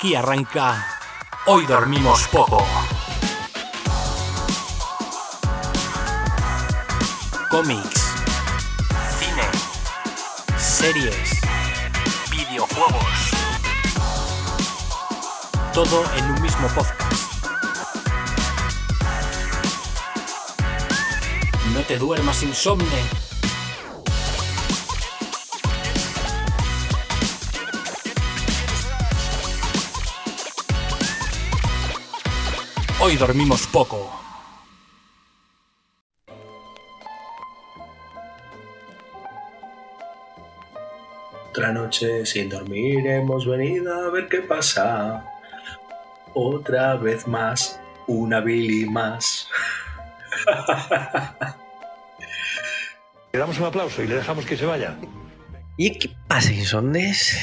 Aquí arranca. Hoy dormimos poco. Cómics, cine, series, videojuegos. Todo en un mismo podcast. No te duermas insomne. Hoy dormimos poco. Otra noche sin dormir hemos venido a ver qué pasa. Otra vez más, una Billy más. Le damos un aplauso y le dejamos que se vaya. ¿Y qué pasa, Insondes?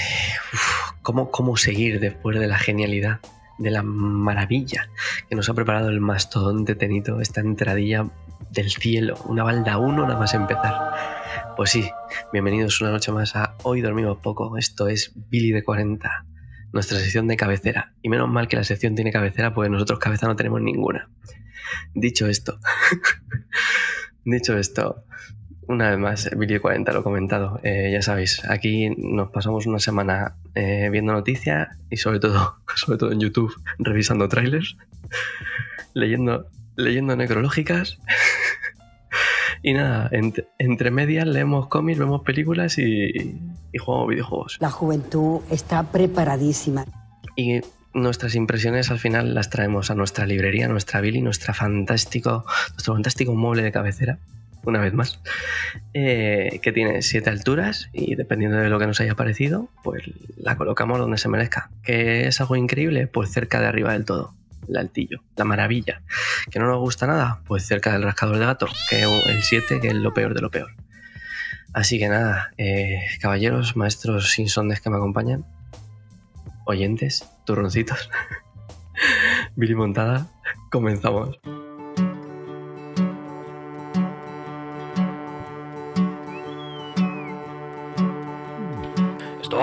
¿cómo, ¿Cómo seguir después de la genialidad, de la maravilla que nos ha preparado el mastodonte Tenito, esta entradilla del cielo, una balda uno nada más empezar? Pues sí, bienvenidos una noche más a Hoy Dormimos Poco. Esto es Billy de 40, nuestra sección de cabecera. Y menos mal que la sección tiene cabecera, porque nosotros cabeza no tenemos ninguna. Dicho esto, dicho esto, una vez más, Billy 40 lo he comentado. Eh, ya sabéis, aquí nos pasamos una semana eh, viendo noticias y sobre todo, sobre todo en YouTube, revisando trailers, leyendo, leyendo necrológicas. y nada, ent- entre medias leemos cómics, vemos películas y, y jugamos videojuegos. La juventud está preparadísima. Y nuestras impresiones al final las traemos a nuestra librería, a nuestra Billy, nuestra fantástico, nuestro fantástico mueble de cabecera, una vez más, eh, que tiene siete alturas y dependiendo de lo que nos haya parecido, pues la colocamos donde se merezca. ¿Que es algo increíble? Pues cerca de arriba del todo, el altillo, la maravilla. ¿Que no nos gusta nada? Pues cerca del rascador de gato, que el 7, que es lo peor de lo peor. Así que nada, eh, caballeros, maestros insondes que me acompañan, oyentes, turroncitos. Billy Montada, comenzamos.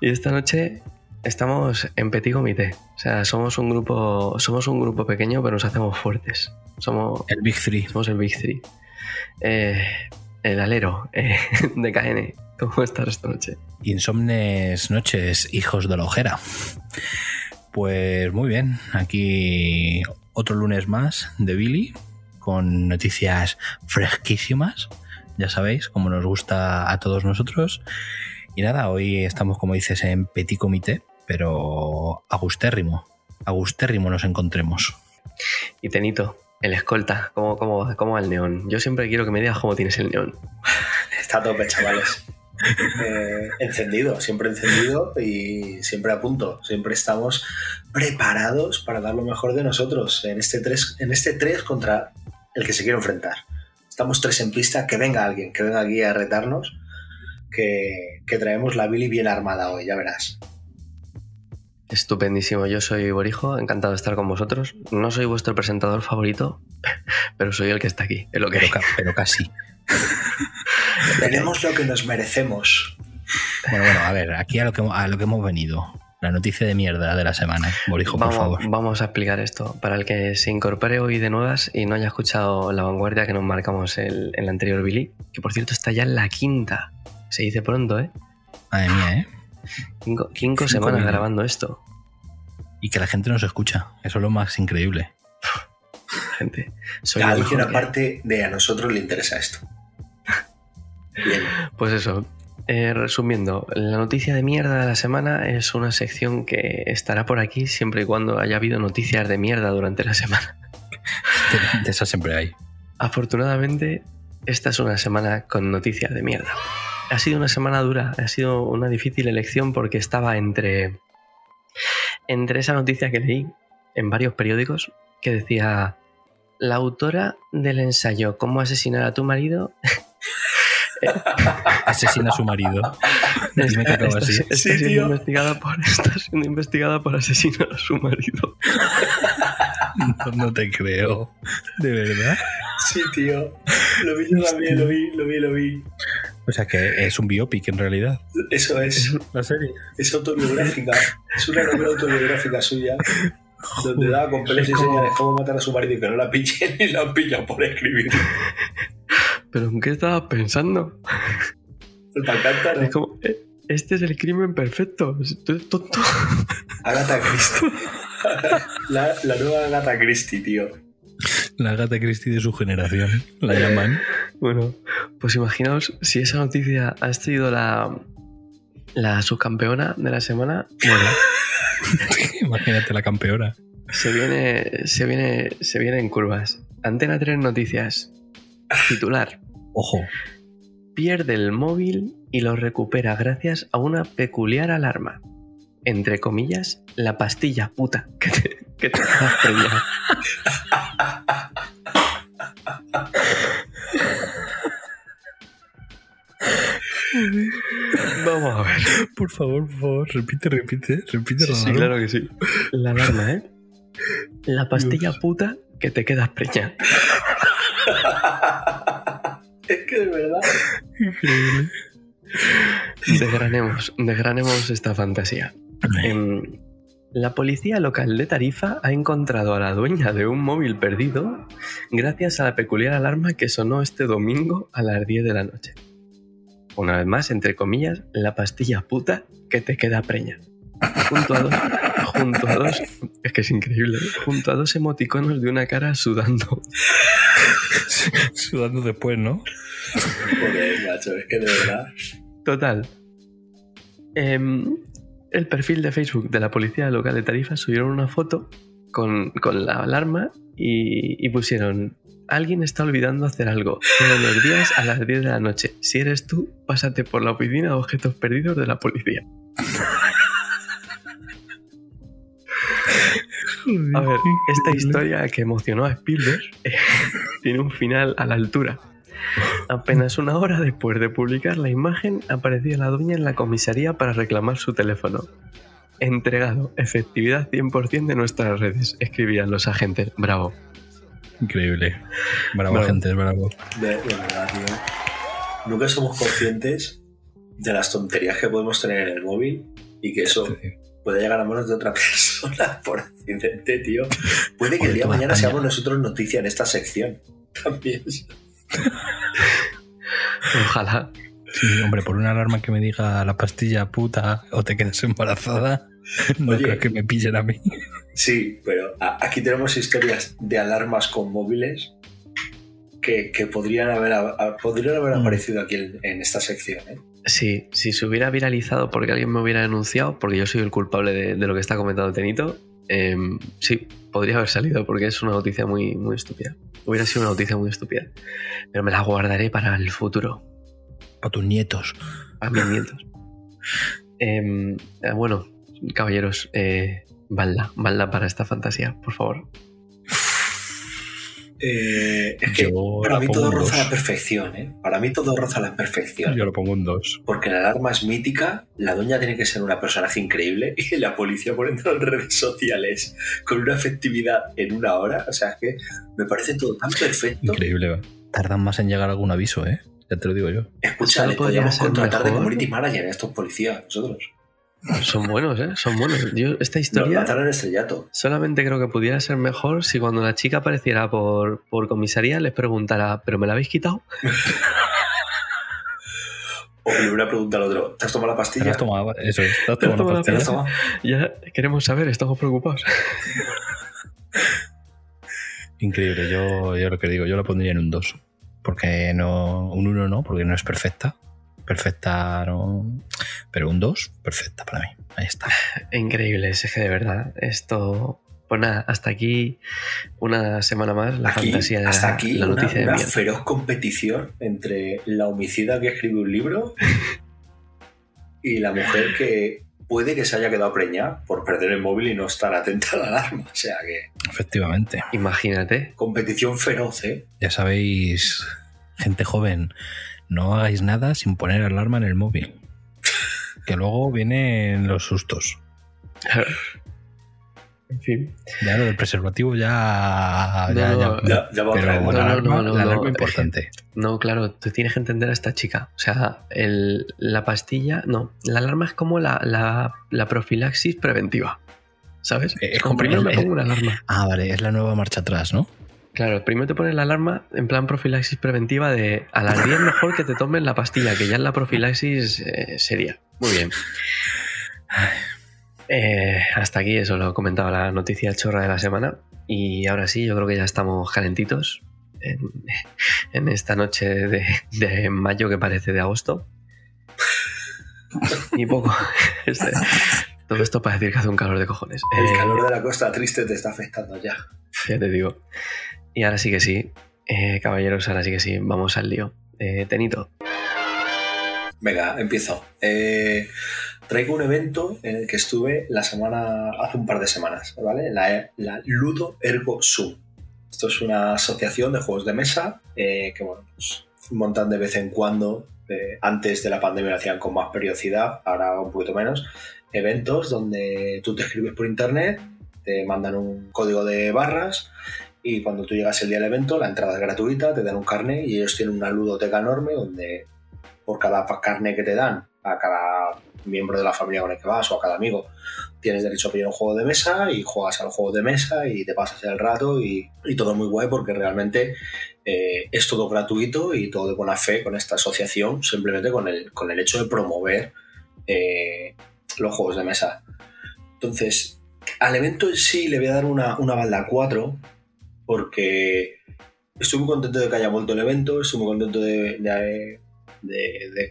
Y esta noche estamos en petit comité. O sea, somos un grupo, somos un grupo pequeño, pero nos hacemos fuertes. Somos, El Big Three. somos el Big Three. Eh, el alero eh, de KN. ¿Cómo estás esta noche? Insomnes noches, hijos de la ojera. Pues muy bien, aquí otro lunes más de Billy con noticias fresquísimas, ya sabéis, como nos gusta a todos nosotros. Y nada, hoy estamos, como dices, en petit comité, pero agustérrimo, agustérrimo nos encontremos. Y Tenito, el escolta, ¿cómo, cómo, va- cómo va el neón? Yo siempre quiero que me digas cómo tienes el neón. Está a tope, chavales. Eh, encendido, siempre encendido y siempre a punto. Siempre estamos preparados para dar lo mejor de nosotros en este 3, en este 3 contra el que se quiere enfrentar. Estamos tres en pista, que venga alguien, que venga aquí a retarnos, que, que traemos la Billy bien armada hoy, ya verás. Estupendísimo, yo soy Borijo, encantado de estar con vosotros. No soy vuestro presentador favorito, pero soy el que está aquí, es lo que Pero, ca- pero casi. Tenemos lo que nos merecemos. Bueno, bueno, a ver, aquí a lo que, a lo que hemos venido. La noticia de mierda de la semana. Borijo, por Vamos, favor. vamos a explicar esto. Para el que se incorpore hoy de nuevas y no haya escuchado la vanguardia que nos marcamos el, el anterior Billy, que por cierto está ya en la quinta. Se dice pronto, ¿eh? Madre mía, ¿eh? Cinco, cinco Cinco semanas minutos. grabando esto, Y que la gente nos escucha. Eso es lo más increíble. gente. Soy A lo alguien mejor que hay. aparte de a nosotros le interesa esto. Bien. Pues eso. eh, resumiendo, la noticia de mierda de la semana es una sección que estará por aquí siempre y cuando haya habido noticias de mierda durante la semana. De, de esas siempre hay. Afortunadamente, esta es una semana con noticias de mierda. Ha sido una semana dura, ha sido una difícil elección porque estaba entre entre esa noticia que leí en varios periódicos que decía la autora del ensayo Cómo asesinar a tu marido Asesina a su marido. Dime que así. está Sí, siendo investigada por, está siendo investigada por asesinar a su marido. No, no te creo. ¿De verdad? Sí, tío. Lo vi yo también, lo vi, lo vi, lo vi. O sea que es un biopic en realidad. Eso es. La serie. Es autobiográfica. Es una novela autobiográfica suya. Donde da con pelos y señales cómo matar a su marido y que no la pillen y la han pillado por escribir. ¿Pero en qué estabas pensando? Me encanta, ¿no? Es como, eh, este es el crimen perfecto. Tú eres tonto. Agatha Christie. La, la nueva Agatha Christie, tío. La gata Christie de su generación. La llaman. Bueno, pues imaginaos si esa noticia ha sido la, la subcampeona de la semana. Bueno, Imagínate la campeona. se viene, se viene, se viene en curvas. Antena 3 Noticias. Titular. Ojo. Pierde el móvil y lo recupera gracias a una peculiar alarma. Entre comillas, la pastilla puta que te, que te preñada. Vamos a ver. Por favor, por favor, repite, repite, repite. Sí, sí, Ronaldo. claro que sí. La alarma, ¿eh? La pastilla puta que te quedas preñada. Es que de verdad. Increíble. Desgranemos, desgranemos esta fantasía. Em, la policía local de Tarifa ha encontrado a la dueña de un móvil perdido gracias a la peculiar alarma que sonó este domingo a las 10 de la noche. Una vez más, entre comillas, la pastilla puta que te queda preña. Junto a dos, junto a dos, es que es increíble, ¿eh? junto a dos emoticonos de una cara sudando. Sudando después, ¿no? Joder, macho, es que de verdad. Total. Em, el perfil de Facebook de la policía local de Tarifa subieron una foto con, con la alarma y, y pusieron alguien está olvidando hacer algo todos los días a las 10 de la noche. Si eres tú, pásate por la oficina de objetos perdidos de la policía. A ver, esta historia que emocionó a Spielberg eh, tiene un final a la altura. Apenas una hora después de publicar la imagen, aparecía la dueña en la comisaría para reclamar su teléfono. Entregado, efectividad 100% de nuestras redes, escribían los agentes. Bravo. Increíble. Bravo, Bravo. gente, bravo. De, de verdad, tío. Nunca somos conscientes de las tonterías que podemos tener en el móvil y que eso puede llegar a manos de otra persona por accidente, tío. Puede que el día de mañana España. seamos nosotros noticia en esta sección. También. Ojalá. Sí, hombre, por una alarma que me diga la pastilla puta o te quedes embarazada, no Oye. creo que me pillen a mí. Sí, pero a- aquí tenemos historias de alarmas con móviles que, que podrían haber, a- a- podrían haber Mm. aparecido aquí en, en esta sección. ¿eh? Sí, si se hubiera viralizado porque alguien me hubiera denunciado, porque yo soy el culpable de, de lo que está comentando Tenito, em, sí, podría haber salido porque es una noticia muy, muy estúpida. Hubiera sido una noticia muy estúpida. Pero me la guardaré para el futuro, Para tus nietos. a mis nietos. Em, eh, bueno, caballeros, eh, balda, balda para esta fantasía, por favor. Eh, es que Yo para mí todo roza dos. la perfección. ¿eh? Para mí todo roza la perfección. Yo lo pongo un 2. Porque la alarma es mítica, la doña tiene que ser una personaje increíble y la policía poniendo en redes sociales con una efectividad en una hora. O sea, es que me parece todo tan perfecto. Increíble. va. Tardan más en llegar algún aviso, ¿eh? Ya te lo digo yo. Escucha, podríamos contratar de mejor. community manager a estos policías, nosotros. Son buenos, ¿eh? Son buenos. Yo, esta historia estrellato. solamente creo que pudiera ser mejor si cuando la chica apareciera por, por comisaría les preguntara, ¿pero me la habéis quitado? O que le hubiera preguntado al otro, ¿te has tomado la Te pastilla? has tomado, eso es, te has Te has tomado la la ¿Te la pastilla. has tomado? Ya queremos saber, estamos preocupados. Increíble, yo, yo lo que digo, yo lo pondría en un 2. Porque no, un 1 no, porque no es perfecta. Perfecta no. Pero un 2, perfecta para mí. Ahí está. Increíble, es que de verdad, esto... Pues nada, hasta aquí una semana más la Aquí, fantasía de la, hasta aquí, la una, noticia una de mierda. feroz competición entre la homicida que escribe un libro y la mujer que puede que se haya quedado preñada por perder el móvil y no estar atenta a la alarma. O sea que Efectivamente. Imagínate. competición feroz, ¿eh? Ya sabéis, gente joven, no hagáis nada sin poner alarma en el móvil. Que luego vienen los sustos. En fin. Ya lo del preservativo ya. No, ya, no, ya- Ya, ya va pero no, la no, alarma, no, no, la alarma importante. No, claro, tú tienes que entender a esta chica. O sea, el- la pastilla, no, la alarma es como la, la- la profilaxis preventiva. ¿Sabes? Eh, Es como como primero me pongo una alarma. Ah, vale, es la nueva marcha atrás, ¿no? Claro, primero te pones la alarma en plan profilaxis preventiva de a las 10 mejor que te tomen la pastilla, que ya es la profilaxis eh, seria. Muy bien. Eh, hasta aquí eso lo comentaba la noticia chorra de la semana. Y ahora sí, yo creo que ya estamos calentitos en, en esta noche de, de mayo que parece de agosto. Y poco. Este- todo esto para decir que hace un calor de cojones. El Eh, calor de la costa triste te está afectando ya. ya te digo. Y ahora sí que sí, eh, caballeros, ahora sí que sí, vamos al lío. Eh, Tenito, Venga, empiezo. Eh, traigo un evento en el que estuve la semana, hace un par de semanas, ¿vale? La, Ludo Ergo Sum. Esto es una asociación de juegos de mesa eh, que, bueno, pues, montan de vez en cuando. antes de la pandemia lo hacían con más periodicidad, ahora un poquito menos. Eventos donde tú te escribes por internet, te mandan un código de barras y cuando tú llegas el día del evento, la entrada es gratuita, te dan un carnet y ellos tienen una ludoteca enorme donde por cada carnet que te dan a cada miembro de la familia con el que vas o a cada amigo tienes derecho a pedir un juego de mesa y juegas al juego de mesa y te pasas el rato y, y todo muy guay porque realmente eh, es todo gratuito y todo de buena fe con esta asociación simplemente con el, con el hecho de promover eh, los juegos de mesa. Entonces, al evento en sí le voy a dar una, una balda 4 porque estoy muy contento de que haya vuelto el evento, estoy muy contento de,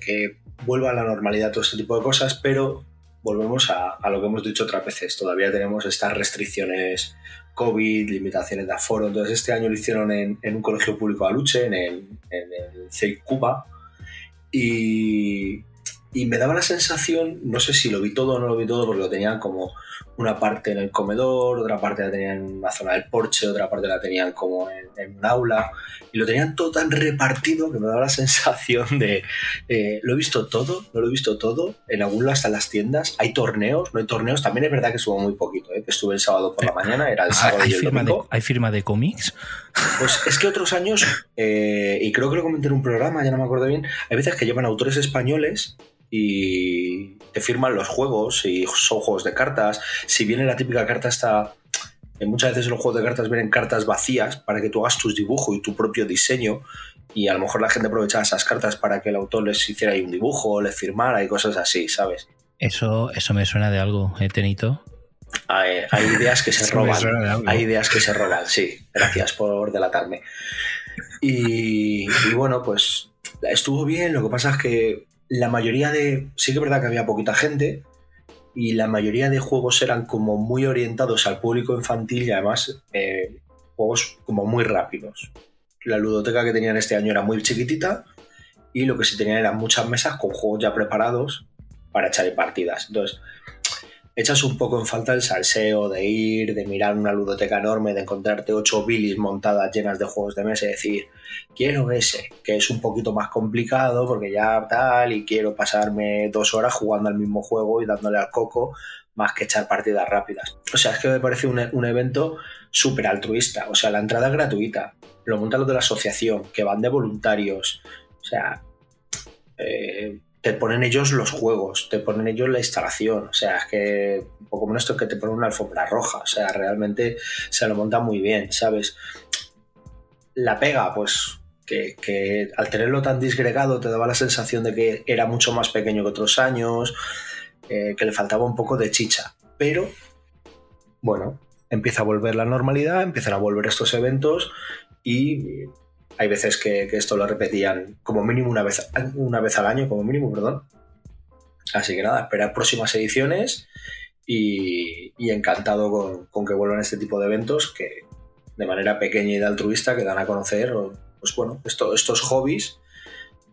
que vuelva a la normalidad todo este tipo de cosas, pero volvemos a, lo que hemos dicho otras veces. Todavía tenemos estas restricciones COVID, limitaciones de aforo. Entonces, este año lo hicieron en, un colegio público Aluche, en el, en el CEIC Cuba, y, y me daba la sensación, no sé si lo vi todo o no lo vi todo, porque lo tenían como una parte en el comedor, otra parte la tenían en una zona del porche, otra parte la tenían como en, en un aula, y lo tenían todo tan repartido que me daba la sensación de, eh, lo he visto todo, no lo he visto todo, en algún lado están las tiendas, hay torneos, no hay torneos, también es verdad que estuvo muy poquito, ¿eh? que estuve el sábado por la mañana, era el sábado ¿Hay y el firma, de, domingo. ¿Hay firma de cómics? Pues es que otros años, eh, y creo que lo comenté en un programa, ya no me acuerdo bien, hay veces que llevan autores españoles y te firman los juegos y son juegos de cartas. Si viene la típica carta esta, eh, muchas veces los juegos de cartas vienen cartas vacías para que tú hagas tus dibujos y tu propio diseño y a lo mejor la gente aprovechaba esas cartas para que el autor les hiciera ahí un dibujo, les firmara y cosas así, ¿sabes? Eso, eso me suena de algo, ¿eh, Tenito? Hay, hay ideas que se roban. Hay ideas que se roban, sí. Gracias por delatarme. Y, y bueno, pues estuvo bien. Lo que pasa es que la mayoría de. Sí que es verdad que había poquita gente. Y la mayoría de juegos eran como muy orientados al público infantil y además eh, juegos como muy rápidos. La ludoteca que tenían este año era muy chiquitita y lo que sí tenían eran muchas mesas con juegos ya preparados para echar en partidas. Entonces, echas un poco en falta el salseo de ir, de mirar una ludoteca enorme, de encontrarte ocho bilis montadas llenas de juegos de mesa y decir, quiero ese, que es un poquito más complicado porque ya tal, y quiero pasarme dos horas jugando al mismo juego y dándole al coco más que echar partidas rápidas. O sea, es que me parece un, un evento súper altruista. O sea, la entrada es gratuita. Lo montan los de la asociación, que van de voluntarios. O sea, eh, te ponen ellos los juegos, te ponen ellos la instalación, o sea, es que un poco menos esto que te ponen una alfombra roja, o sea, realmente se lo monta muy bien, ¿sabes? La pega, pues que, que al tenerlo tan disgregado te daba la sensación de que era mucho más pequeño que otros años, eh, que le faltaba un poco de chicha, pero bueno, empieza a volver la normalidad, empiezan a volver estos eventos y hay veces que, que esto lo repetían como mínimo una vez, una vez al año, como mínimo, perdón. Así que nada, esperar próximas ediciones y, y encantado con, con que vuelvan este tipo de eventos que de manera pequeña y de altruista que dan a conocer pues bueno, esto- estos hobbies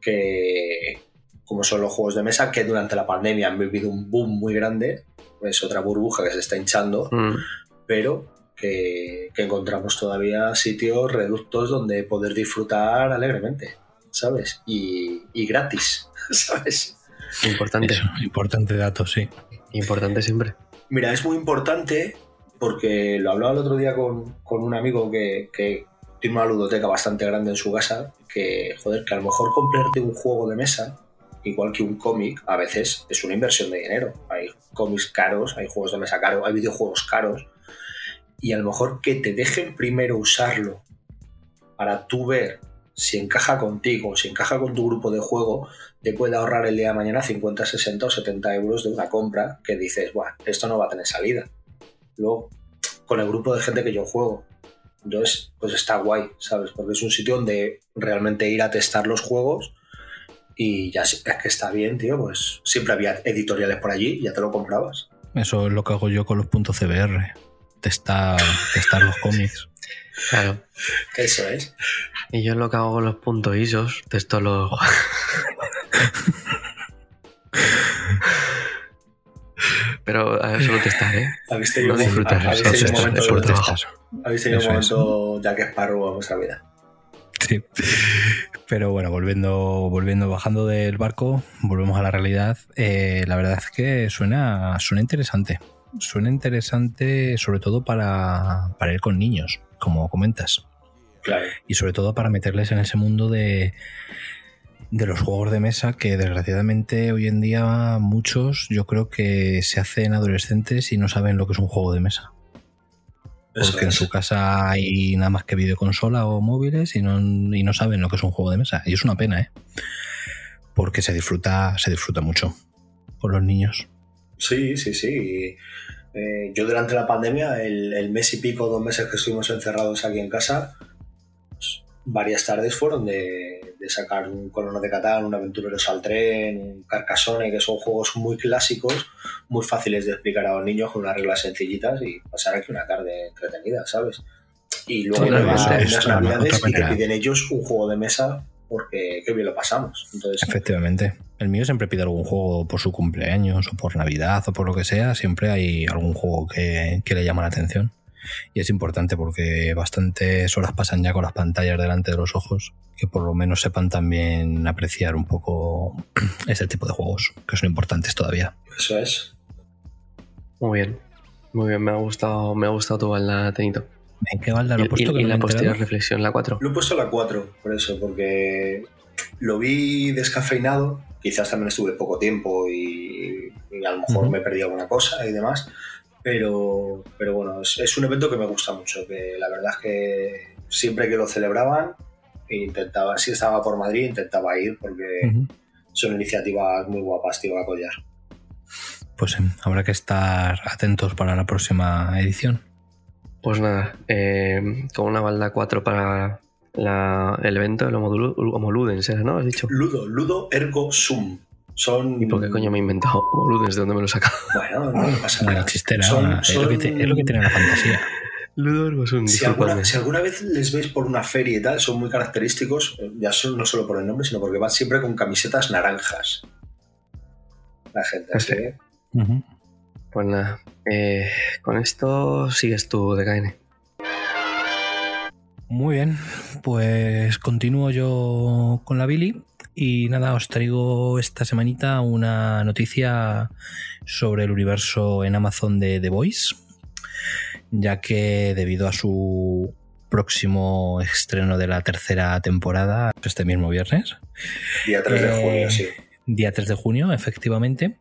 que, como son los juegos de mesa, que durante la pandemia han vivido un boom muy grande, es otra burbuja que se está hinchando, Mm. pero que, que encontramos todavía sitios reductos donde poder disfrutar alegremente, ¿sabes? Y, y gratis, ¿sabes? Importante. Eso, importante dato, sí. Importante siempre. Mira, es muy importante porque lo hablaba el otro día con, con un amigo que, que tiene una ludoteca bastante grande en su casa, que, joder, que a lo mejor comprarte un juego de mesa, igual que un cómic, a veces es una inversión de dinero. Hay cómics caros, hay juegos de mesa caros, hay videojuegos caros, y a lo mejor que te dejen primero usarlo para tú ver si encaja contigo, si encaja con tu grupo de juego, te puede ahorrar el día de mañana 50, 60 o 70 euros de una compra que dices, bueno, esto no va a tener salida. Luego, con el grupo de gente que yo juego. Entonces, pues está guay, ¿sabes? Porque es un sitio donde realmente ir a testar los juegos y ya es que está bien, tío, pues siempre había editoriales por allí ya te lo comprabas. Eso es lo que hago yo con los puntos CBR. Testar, testar los cómics. Claro. Eso es. Y yo lo que hago con los puntos ISOs, testo los. Pero a ver, solo testar, ¿eh? Habéis tenido, No disfrutas, habéis tenido es- un momento, eso es de- trabajo. habéis tenido un Eso es. momento Jack Sparrow en vuestra vida. Sí. Pero bueno, volviendo, volviendo, bajando del barco, volvemos a la realidad. Eh, la verdad es que suena, suena interesante. Suena interesante, sobre todo para, para ir con niños, como comentas. Claro. Y sobre todo para meterles en ese mundo de, de los juegos de mesa que desgraciadamente hoy en día muchos yo creo que se hacen adolescentes y no saben lo que es un juego de mesa. Eso Porque en su casa hay nada más que videoconsola o móviles y no, y no saben lo que es un juego de mesa. Y es una pena, ¿eh? Porque se disfruta, se disfruta mucho con los niños. Sí, sí, sí. Eh, yo durante la pandemia, el, el mes y pico, dos meses que estuvimos encerrados aquí en casa, pues, varias tardes fueron de, de sacar un Colono de Catán, un Aventureros al Tren, un Carcassonne, que son juegos muy clásicos, muy fáciles de explicar a los niños con unas reglas sencillitas y pasar aquí una tarde entretenida, ¿sabes? Y luego unas otra- navidades y te piden ellos un juego de mesa porque qué bien lo pasamos. Entonces, Efectivamente. El mío siempre pide algún juego por su cumpleaños o por Navidad o por lo que sea. Siempre hay algún juego que, que le llama la atención. Y es importante porque bastantes horas pasan ya con las pantallas delante de los ojos, que por lo menos sepan también apreciar un poco este tipo de juegos, que son importantes todavía. eso es. Muy bien. Muy bien, me ha gustado, me ha gustado tu balda, Tenito. ¿En qué balda lo he puesto? y- que y no me la posterior reflexión, la 4. Lo he puesto a la 4, por eso, porque lo vi descafeinado. Quizás también estuve poco tiempo y, y a lo mejor Ujú. me perdí alguna cosa y demás. Pero, pero bueno, es, es un evento que me gusta mucho. Que la verdad es que siempre que lo celebraban, intentaba, si estaba por Madrid, intentaba ir porque son iniciativas muy guapas, tío, a collar. Pues sí, habrá que estar atentos para la próxima edición. Pues nada, eh, con una balda 4 para la- el evento, el Homolu- Homoludens, ¿era, no? Has dicho. Ludo, Ludo Ergo Sum. Son. ¿Y por qué coño me he inventado Homoludens? ¿De dónde me lo he sacado? Bueno, no pasa nada. chistera, Son- es, lo que te- es lo que tiene la fantasía. Si alguna, si alguna vez les veis por una feria y tal, son muy característicos, eh, ya son, no solo por el nombre, sino porque van siempre con camisetas naranjas. La gente, así. Pues nada, eh, con esto sigues tú, DKN. Muy bien, pues continúo yo con la Billy y nada, os traigo esta semanita una noticia sobre el universo en Amazon de The Voice, ya que debido a su próximo estreno de la tercera temporada, este mismo viernes, Día 3 de Eh, junio, sí. día 3 de junio, efectivamente.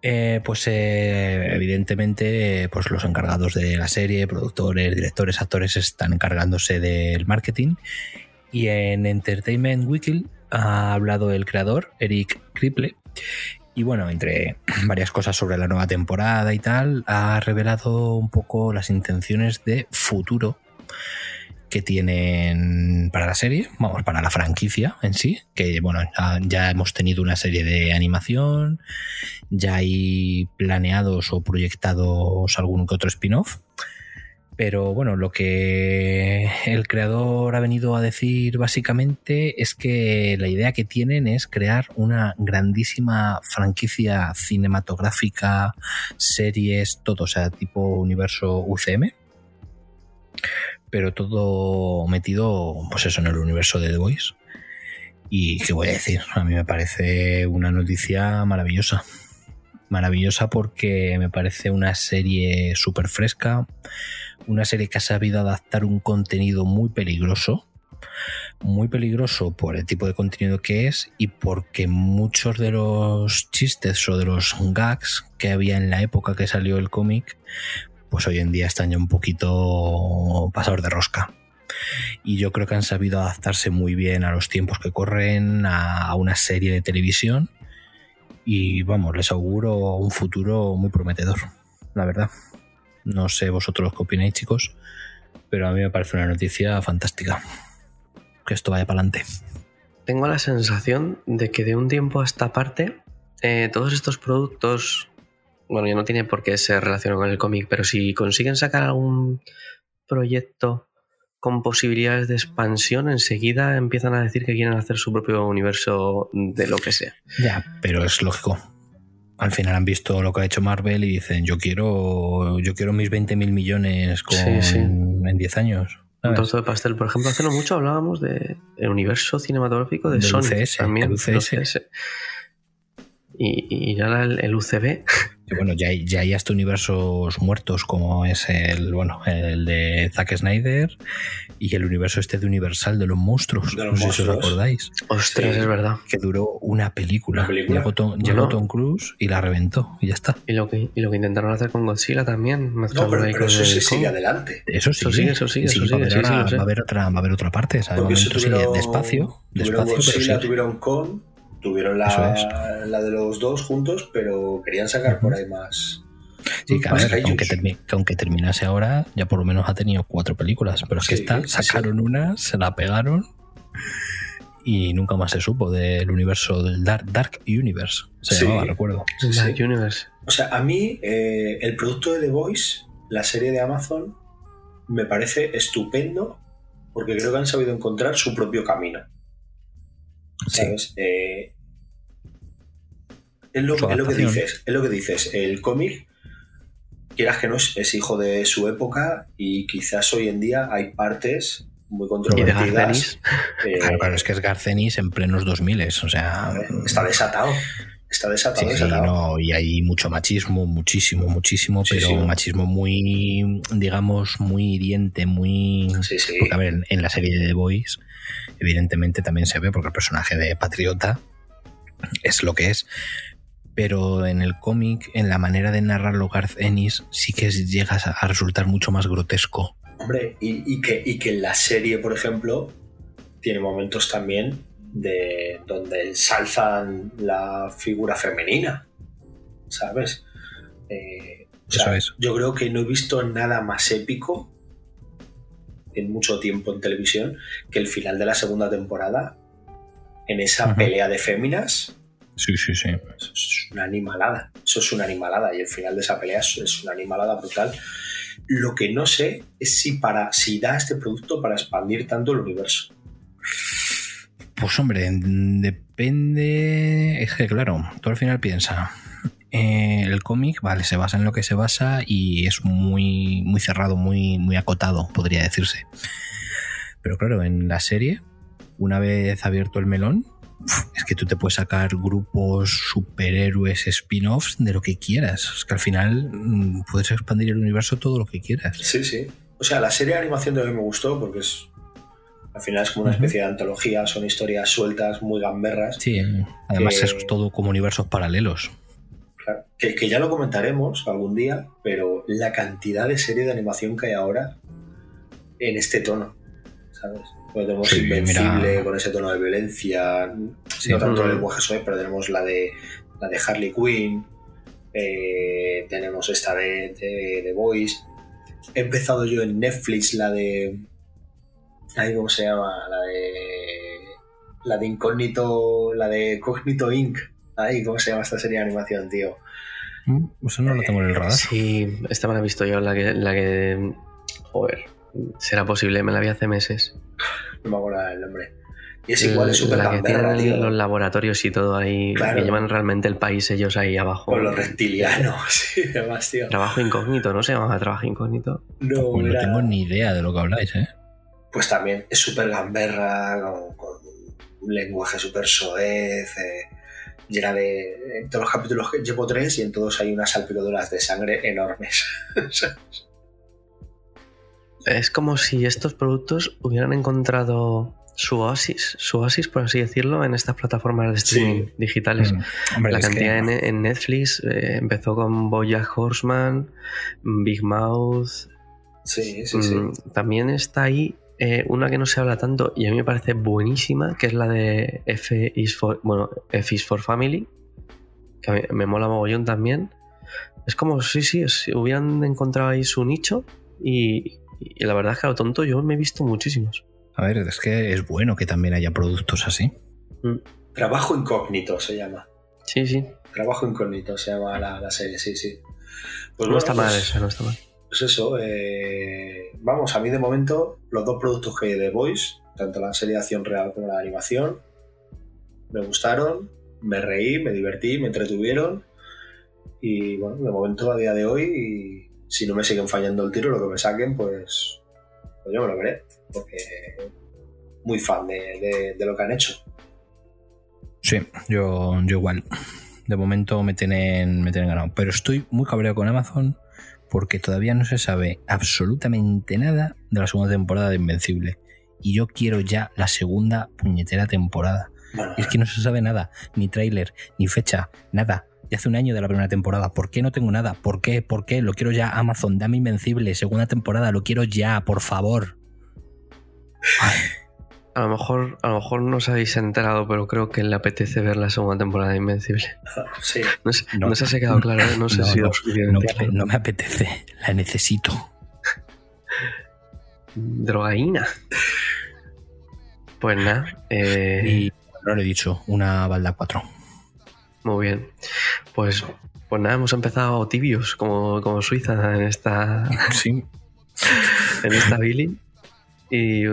Eh, pues eh, evidentemente eh, pues los encargados de la serie, productores, directores, actores están encargándose del marketing. Y en Entertainment Weekly ha hablado el creador, Eric Kriple, y bueno, entre varias cosas sobre la nueva temporada y tal, ha revelado un poco las intenciones de futuro que tienen para la serie, vamos, para la franquicia en sí, que bueno, ya, hemos tenido una serie de animación, ya hay planeados o proyectados algún que otro spin-off, Pero bueno, lo que el creador ha venido a decir básicamente es que la idea que tienen es crear una grandísima franquicia cinematográfica, series, todo, o sea, tipo universo UCM. Pero todo metido, pues eso, en el universo de The Voice. Y qué voy a decir, a mí me parece una noticia maravillosa maravillosa porque me parece una serie súper fresca, una serie que ha sabido adaptar un contenido muy peligroso, muy peligroso por el tipo de contenido que es y porque muchos de los chistes o de los gags que había en la época que salió el cómic, pues hoy en día están ya un poquito pasados de rosca. Y yo creo que han sabido adaptarse muy bien a los tiempos que corren, a una serie de televisión. Y vamos, les auguro un futuro muy prometedor, la verdad. No sé vosotros qué opináis, chicos, pero a mí me parece una noticia fantástica. Que esto vaya para adelante. Tengo la sensación de que de un tiempo a esta parte, eh, todos estos productos, bueno, ya no tiene por qué ser relacionado con el cómic, pero si consiguen sacar algún proyecto con posibilidades de expansión, enseguida empiezan a decir que quieren hacer su propio universo de lo que sea. Ya, pero es lógico al final han visto lo que ha hecho Marvel y dicen, yo quiero, yo quiero mis 20 mil millones con, en 10 años. Un trozo de pastel. Por ejemplo, hace no mucho hablábamos del universo cinematográfico de, Sony. también, UCS. Y, ya el, UCB. Bueno, ya hay, ya hay hasta universos muertos, como es el, bueno, el de Zack Snyder y el universo este de Universal de los monstruos. no sé si os acordáis. Ostras, es verdad. Que duró una película. Llegó, Tom, Cruise y la reventó y ya está. Y lo que, y lo que intentaron hacer con Godzilla también. No, pero, eso sí sigue adelante. Eso sí. Eso sigue, eso sigue. Eso sigue va, a haber otra, va a haber otra parte. ¿sabes? momento sigue despacio. Despacio, Godzilla, tuvieron con Tuvieron la, la, de los dos juntos, pero querían sacar por ahí más. Sí, que, aunque, terminase ahora, ya por lo menos ha tenido cuatro películas. Pero es que esta, sacaron una, se la pegaron y nunca más se supo del universo del Dark, Dark Universe. Se llamaba, recuerdo. Dark Universe. O sea, a mí eh, el producto de The Voice, la serie de Amazon, me parece estupendo porque creo que han sabido encontrar su propio camino. ¿Sabes? Eh, es, lo, que dices, es lo que dices. El cómic, quieras que no, es, hijo de su época y quizás hoy en día hay partes muy controvertidas. Eh, claro, es que es Garcenis en plenos 2000, o sea... Está desatado. Está desatado, desatado. y hay mucho machismo, muchísimo, muchísimo, pero un machismo muy, digamos, muy hiriente, muy... Porque, a ver, en la serie de The Boys evidentemente también se ve porque el personaje de Patriota es lo que es. Pero en el cómic, en la manera de narrarlo Garth Ennis, sí que llegas a, resultar mucho más grotesco. Hombre, y, que, y que en la serie, por ejemplo, tiene momentos también de donde salzan la figura femenina, ¿sabes? Eh, yo creo que no he visto nada más épico en mucho tiempo en televisión que el final de la segunda temporada, en esa pelea de féminas. Sí, sí, sí. Eso es una animalada. Eso es una animalada. Y el final de esa pelea es una animalada brutal. Lo que no sé es si, para, si da este producto para expandir tanto el universo. Pues hombre, depende. Es que claro, tú al final piensas. Eh, el cómic, vale, se basa en lo que se basa y es muy, muy cerrado, muy, muy acotado, podría decirse. Pero claro, en la serie, una vez abierto el melón, es que tú te puedes sacar grupos, superhéroes, spin-offs de lo que quieras. Es que al final mm, puedes expandir el universo todo lo que quieras. Sí, sí. O sea, la serie de animación también me gustó porque es. Al final es como una especie de antología, son historias sueltas, muy gamberras. Sí, además es todo como universos paralelos. Que, ya lo comentaremos algún día, pero la cantidad de serie de animación que hay ahora en este tono, ¿sabes? Pues tenemos Invencible con ese tono de violencia, no tanto el lenguaje suave, pero tenemos la de, la de Harley Quinn, eh, tenemos esta de, de, de Boys. He empezado yo en Netflix la de. ¿Cómo se llama? La de. La de Incógnito. La de Cognito Inc. Ay, ¿cómo se llama esta serie de animación, tío? Mm, eso no lo tengo en el radar. Sí, esta me la he visto yo, la que, la que Joder, será posible, me la vi hace meses. No me acuerdo el nombre. Y es igual, es súper la que gamberra, tienen tío. los laboratorios y todo ahí, Claro. que llevan realmente el país ellos ahí abajo. Con los reptilianos, sí, además, tío. Trabajo incógnito, ¿no se llama trabajo incógnito? No, Pues no tengo ni idea de lo que habláis, ¿eh? Pues también es súper gamberra, con, con un lenguaje súper soez, eh, llena de... En todos los capítulos llevo tres y en todos hay unas salpicaduras de sangre enormes. Es como si estos productos hubieran encontrado su oasis, su oasis, por así decirlo, en estas plataformas de streaming Sí. digitales. Mm, Hombre, La que- cantidad en, en Netflix eh, empezó con Bojack Horseman, Big Mouth. sí, sí, sí. mm, También está ahí eh, una que no se habla tanto y a mí me parece buenísima, que es la de F is for, bueno, F is for Family, que a mí me mola mogollón también. Es como, sí, sí, si hubieran encontrado ahí su nicho y, y la verdad es que a lo tonto yo me he visto muchísimos. A ver, es que es bueno que también haya productos así. Trabajo incógnito se llama. Sí, sí, Trabajo incógnito se llama la, la serie, sí, sí. Pues no bueno, está mal pues- eso, no está mal. Pues eso, eh, vamos, a mí de momento los dos productos que hay de Voice, tanto la serie de acción real como la animación, me gustaron, me reí, me divertí, me entretuvieron y bueno, de momento a día de hoy, si no me siguen fallando el tiro, lo que me saquen, pues, pues yo me lo veré, porque muy fan de lo que han hecho. Sí, yo, yo igual. De momento me tienen, me tienen ganado. Pero estoy muy cabreado con Amazon porque todavía no se sabe absolutamente nada de la segunda temporada de Invencible. Y yo quiero ya la segunda puñetera temporada. Bueno, es que no se sabe nada, ni tráiler, ni fecha, nada. Ya hace un año de la primera temporada. ¿Por qué no tengo nada? ¿Por qué? ¿Por qué? Lo quiero ya, Amazon, dame Invencible, segunda temporada, lo quiero ya, por favor. Ay, A lo mejor, a lo mejor no os habéis enterado, pero creo que le apetece ver la segunda temporada de Invencible. sí, No, sé, No. no se ha quedado claro, ¿eh? no sé No, si no, lo suficiente no, me- no me apetece, la necesito. Drogaína. Pues nada, eh, Y no lo he dicho, una balda 4. muy bien. Pues, pues nada, hemos empezado tibios, como, como Suiza en esta, Sí. en esta Billy. Y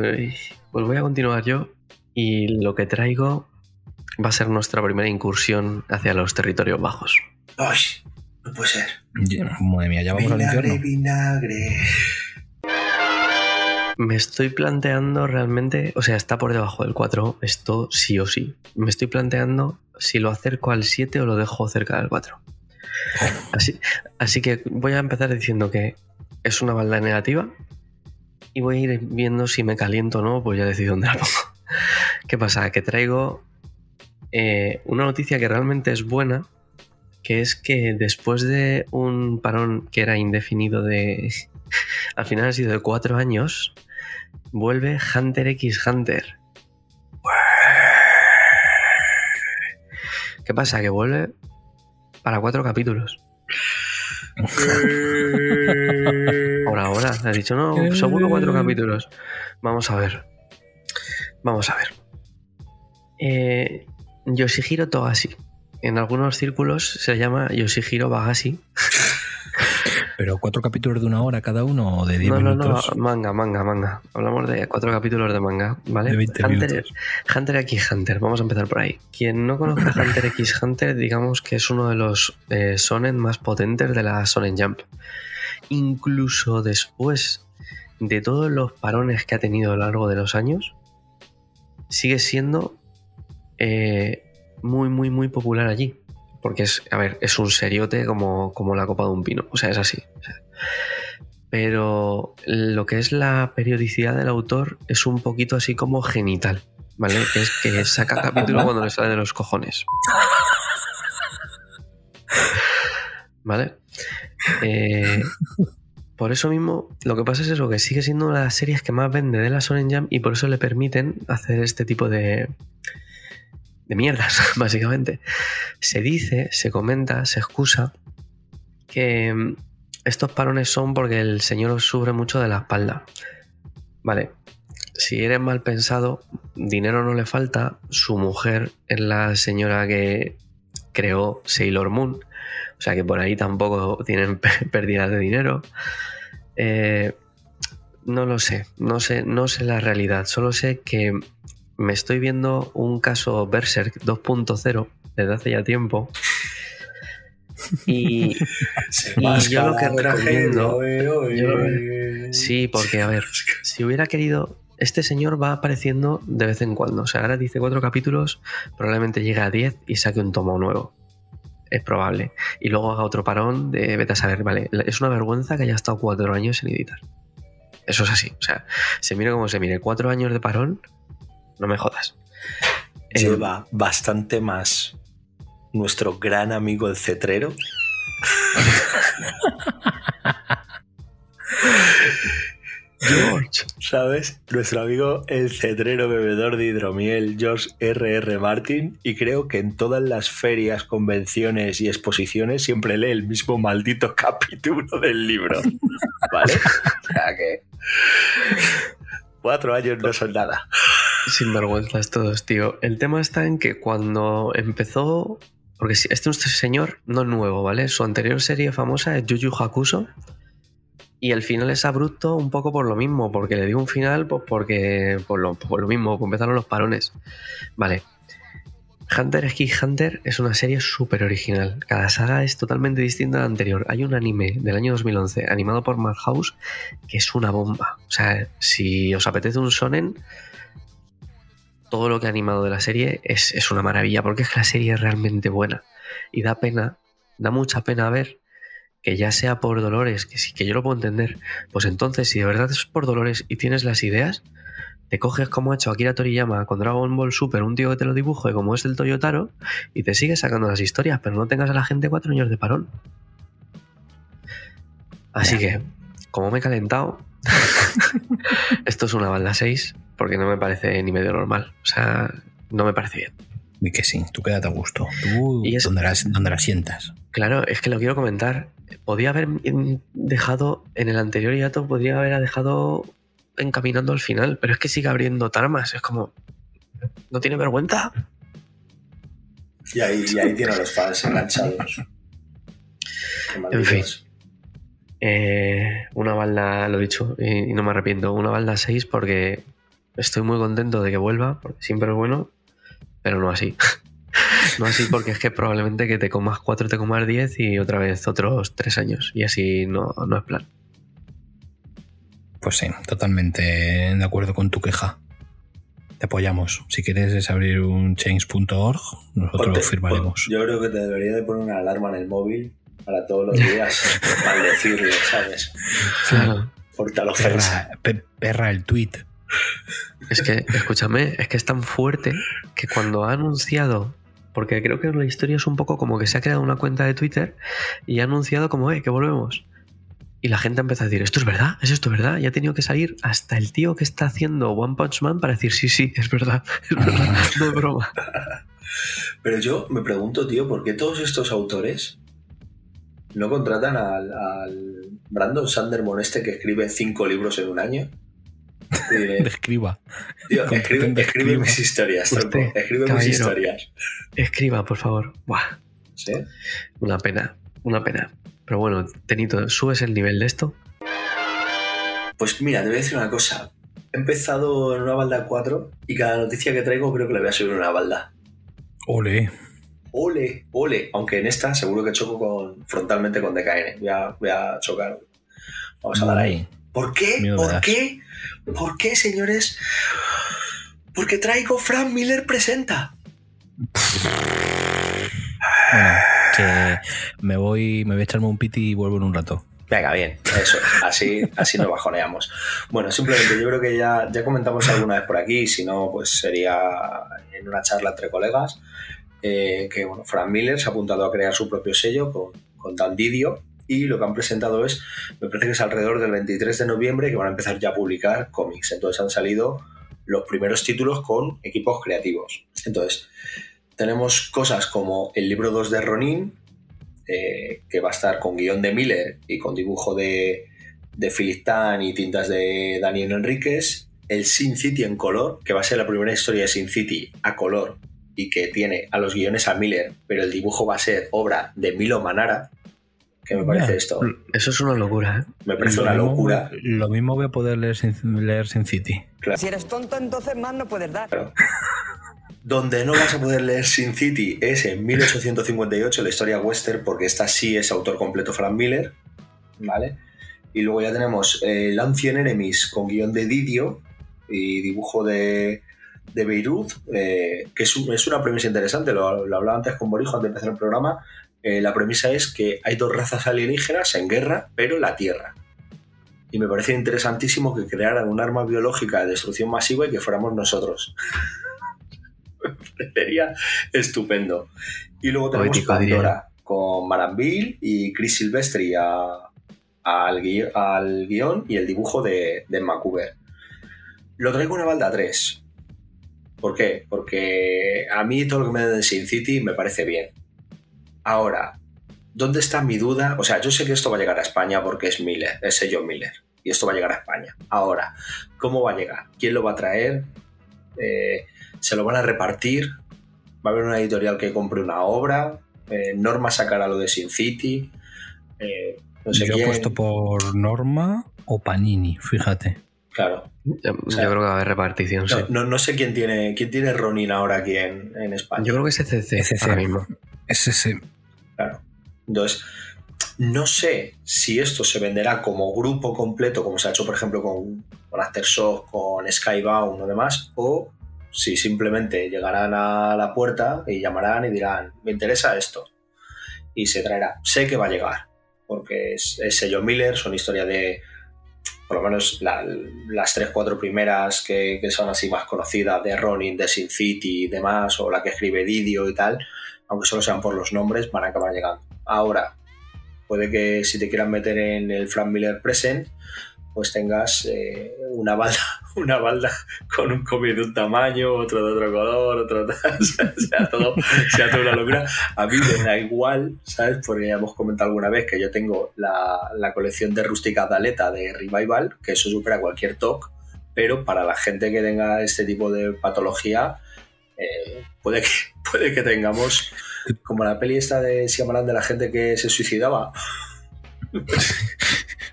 pues voy a continuar yo. Y lo que traigo va a ser nuestra primera incursión hacia los territorios bajos. Ay, no puede ser. Madre mía, ya vamos al Vinagre, infierno. vinagre. Me estoy planteando realmente, o sea, está por debajo del 4, esto sí o sí. Me estoy planteando si lo acerco al 7 o lo dejo cerca del 4. Así, así que voy a empezar diciendo que es una balda negativa y voy a ir viendo si me caliento o no, pues ya decido dónde la pongo. ¿Qué pasa? Que traigo eh, una noticia que realmente es buena, que es que después de un parón que era indefinido de... Al final ha sido de cuatro años, vuelve Hunter x Hunter. ¿Qué pasa? Que vuelve para cuatro capítulos. Por ahora, ha dicho, no, seguro cuatro capítulos. Vamos a ver. Vamos a ver. Eh, Yoshihiro Togashi. En algunos círculos se llama Yoshihiro Bagashi. Pero cuatro capítulos de una hora cada uno o de 10 No, no, no, manga, manga, manga. Hablamos de cuatro capítulos de manga, ¿vale? De 20 Hunter, minutos. Hunter x Hunter, vamos a empezar por ahí. Quien no conozca Hunter x Hunter, digamos que es uno de los eh, sonen más potentes de la Sonen Jump. Incluso después de todos los parones que ha tenido a lo largo de los años, sigue siendo eh, muy, muy, muy popular allí. Porque es, a ver, es un seriote como, como la copa de un pino. O sea, es así. O sea, pero lo que es la periodicidad del autor es un poquito así como genital, ¿vale? Es que saca capítulo cuando le sale de los cojones. ¿Vale? Eh, por eso mismo, lo que pasa es eso, que sigue siendo una de las series que más vende de la Sonen Jam y por eso le permiten hacer este tipo de, de mierdas, básicamente. Se dice, se comenta, se excusa que mm, estos parones son porque el señor sufre mucho de la espalda. Vale, si eres mal pensado, dinero no le falta. Su mujer es la señora que creó Sailor Moon. O sea que por ahí tampoco tienen pérdidas de dinero. Eh, No lo sé, no sé, no sé la realidad. Solo sé que me estoy viendo un caso Berserk 2.0 desde hace ya tiempo. Y, Y yo lo que recomiendo- oe. yo- sí, porque a ver, si hubiera querido. Este señor va apareciendo de vez en cuando. O sea, ahora dice cuatro capítulos, probablemente llegue a 10 y saque un tomo nuevo. Es probable. Y luego haga otro parón de vete a saber, vale. Es una vergüenza que haya estado cuatro años sin editar. Eso es así. O sea, se mire como se mire. Cuatro años de parón, no me jodas. Eh, Lleva bastante más nuestro gran amigo el cetrero. George. ¿Sabes? Nuestro amigo el cetrero bebedor de hidromiel, George R.R. Martin, y creo que en todas las ferias, convenciones y exposiciones siempre lee el mismo maldito capítulo del libro. ¿Vale? O sea que. Cuatro años no son nada. Sin vergüenzas todos, tío. El tema está en que cuando empezó. Porque este este señor no es nuevo, ¿vale? Su anterior serie famosa es Yu Hakusho. Y el final es abrupto un poco por lo mismo, porque le dio un final, pues porque. Por lo, por lo mismo, empezaron los parones. Vale. Hunter x Hunter es una serie súper original. Cada saga es totalmente distinta a la anterior. Hay un anime del año 2011 animado por Madhouse que es una bomba. O sea, si os apetece un shonen, todo lo que ha animado de la serie es, es una maravilla, porque es que la serie es realmente buena. Y da pena, da mucha pena ver que ya sea por Dolores, que sí, que yo lo puedo entender, pues entonces si de verdad es por Dolores y tienes las ideas, te coges como ha hecho Akira Toriyama con Dragon Ball Super, un tío que te lo dibuje como es el Toyotaro, y te sigues sacando las historias, pero no tengas a la gente cuatro años de parón. Así que, como me he calentado, esto es una balda 6, porque no me parece ni medio normal. O sea, no me parece bien. Y que sí, tú quédate a gusto. Tú Y es- donde, la, donde la sientas. Claro, es que lo quiero comentar. Podía haber dejado, en el anterior hiato, podría haber dejado encaminando al final, pero es que sigue abriendo tramas. Es como, ¿no tiene vergüenza? Y ahí, y ahí tiene a los fans enganchados. Malditos. fin. Eh, una balda, lo he dicho, y, y no me arrepiento, una balda 6 porque estoy muy contento de que vuelva, porque siempre es bueno, pero no así. no así porque es que probablemente que te comas 4, te comas 10 y otra vez otros 3 años, y así no, no es plan. Pues sí, totalmente de acuerdo con tu queja. Te apoyamos. Si quieres abrir un change.org, nosotros Ponte- firmaremos. yo creo que te debería de poner una alarma en el móvil para todos los días maldecirle, ¿sabes? Claro. Perra, pe- perra el tweet. Es que, escúchame, es que es tan fuerte que cuando ha anunciado, porque creo que la historia es un poco como que se ha creado una cuenta de Twitter y ha anunciado como, eh, que volvemos. Y la gente empieza a decir, ¿esto es verdad? ¿Es esto verdad? Y ha tenido que salir hasta el tío que está haciendo One Punch Man para decir, sí, sí, es verdad, es verdad, no es broma. Pero yo me pregunto, tío, ¿por qué todos estos autores no contratan al, Brandon Sanderson este que escribe cinco libros en un año? Diré, Describa. tío, escribe, mis historias, Usted, escribe mis historias. Escriba, por favor. Buah, ¿Sí? una pena, una pena. Pero bueno, Tenito, ¿subes el nivel de esto? Pues mira, te voy a decir una cosa. He empezado en una balda 4 y cada noticia que traigo creo que la voy a subir en una balda. Ole. Ole, ole. Aunque en esta seguro que choco con, frontalmente con DKN. Voy a, voy a chocar. Vamos a dar ahí. ¿Por qué? Miedo ¿Por qué? ¿Por qué, señores? Porque traigo Frank Miller presenta. Bueno, que me voy, me voy a echarme un piti y vuelvo en un rato. Venga, bien, eso, así, así nos bajoneamos. Bueno, simplemente yo creo que ya, ya comentamos alguna vez por aquí, si no, pues sería en una charla entre colegas, eh, que bueno, Frank Miller se ha apuntado a crear su propio sello con, con Dan Didio, y lo que han presentado es, me parece que es alrededor del 23 de noviembre que van a empezar ya a publicar cómics. Entonces han salido los primeros títulos con equipos creativos. Entonces, tenemos cosas como el libro 2 de Ronin, eh, que va a estar con guion de Miller y con dibujo de, de Philip Tan y tintas de Daniel Enríquez. El Sin City en color, que va a ser la primera historia de Sin City a color y que tiene a los guiones a Miller, pero el dibujo va a ser obra de Milo Manara. ¿Qué me parece esto? Eso es una locura, ¿eh? Me parece Lo una mismo- locura. Lo mismo voy a poder leer sin, leer sin City. Si eres tonto, entonces más no puedes dar. Donde no vas a poder leer Sin City es en 1858, la historia western, porque esta sí es autor completo Frank Miller, ¿vale? Y luego ya tenemos eh, el Ancient Enemies con guion de Didio y dibujo de, de Beirut, eh, que es, un- es una premisa interesante, lo, lo hablaba antes con Borijo antes de empezar el programa. Eh, la premisa es que hay dos razas alienígenas en guerra, pero la Tierra. Y me parece interesantísimo que crearan un arma biológica de destrucción masiva y que fuéramos nosotros. Sería estupendo. Y luego tenemos Poético, Pandora con Maranville y Chris Silvestri a- al, gui- al guion y el dibujo de, de Macuber. Lo traigo una balda 3. ¿Por qué? Porque a mí todo lo que me den de Sin City me parece bien. Ahora, ¿dónde está mi duda? O sea, yo sé que esto va a llegar a España porque es Miller, es sello Miller. Y esto va a llegar a España. Ahora, ¿cómo va a llegar? ¿Quién lo va a traer? Eh, ¿Se lo van a repartir? ¿Va a haber una editorial que compre una obra? Eh, ¿Norma sacará lo de Sin City? Eh, no sé Yo he puesto por Norma o Panini, fíjate. Claro. Yo, O sea, yo creo que va a haber repartición, sí. No, sé quién tiene, quién tiene Ronin ahora aquí en, en España. Yo creo que es ECC, ECC. ahora mismo. Es ese. Claro. Entonces, no sé si esto se venderá como grupo completo, como se ha hecho, por ejemplo, con, con Aftershock, con Skybound o demás, o si simplemente llegarán a la puerta y llamarán y dirán, me interesa esto. Y se traerá. Sé que va a llegar, porque es, es sello Miller, son historias de, por lo menos la- las tres, cuatro primeras que, que son así más conocidas, de Ronin, de Sin City y demás, o la que escribe Didio y tal, aunque solo sean por los nombres, van a acabar llegando. Ahora, puede que si te quieran meter en el Frank Miller Present, pues tengas eh, una balda, una balda con un cómic de un tamaño, otro de otro color, otro tal, sea todo, sea toda una locura. A mí me da igual, ¿sabes? Porque ya hemos comentado alguna vez que yo tengo la, la colección de Rústica Daleta de Revival, que eso supera cualquier TOC, pero para la gente que tenga este tipo de patología, eh, puede, que, puede que tengamos, como la peli esta de Siamarán de la gente que se suicidaba,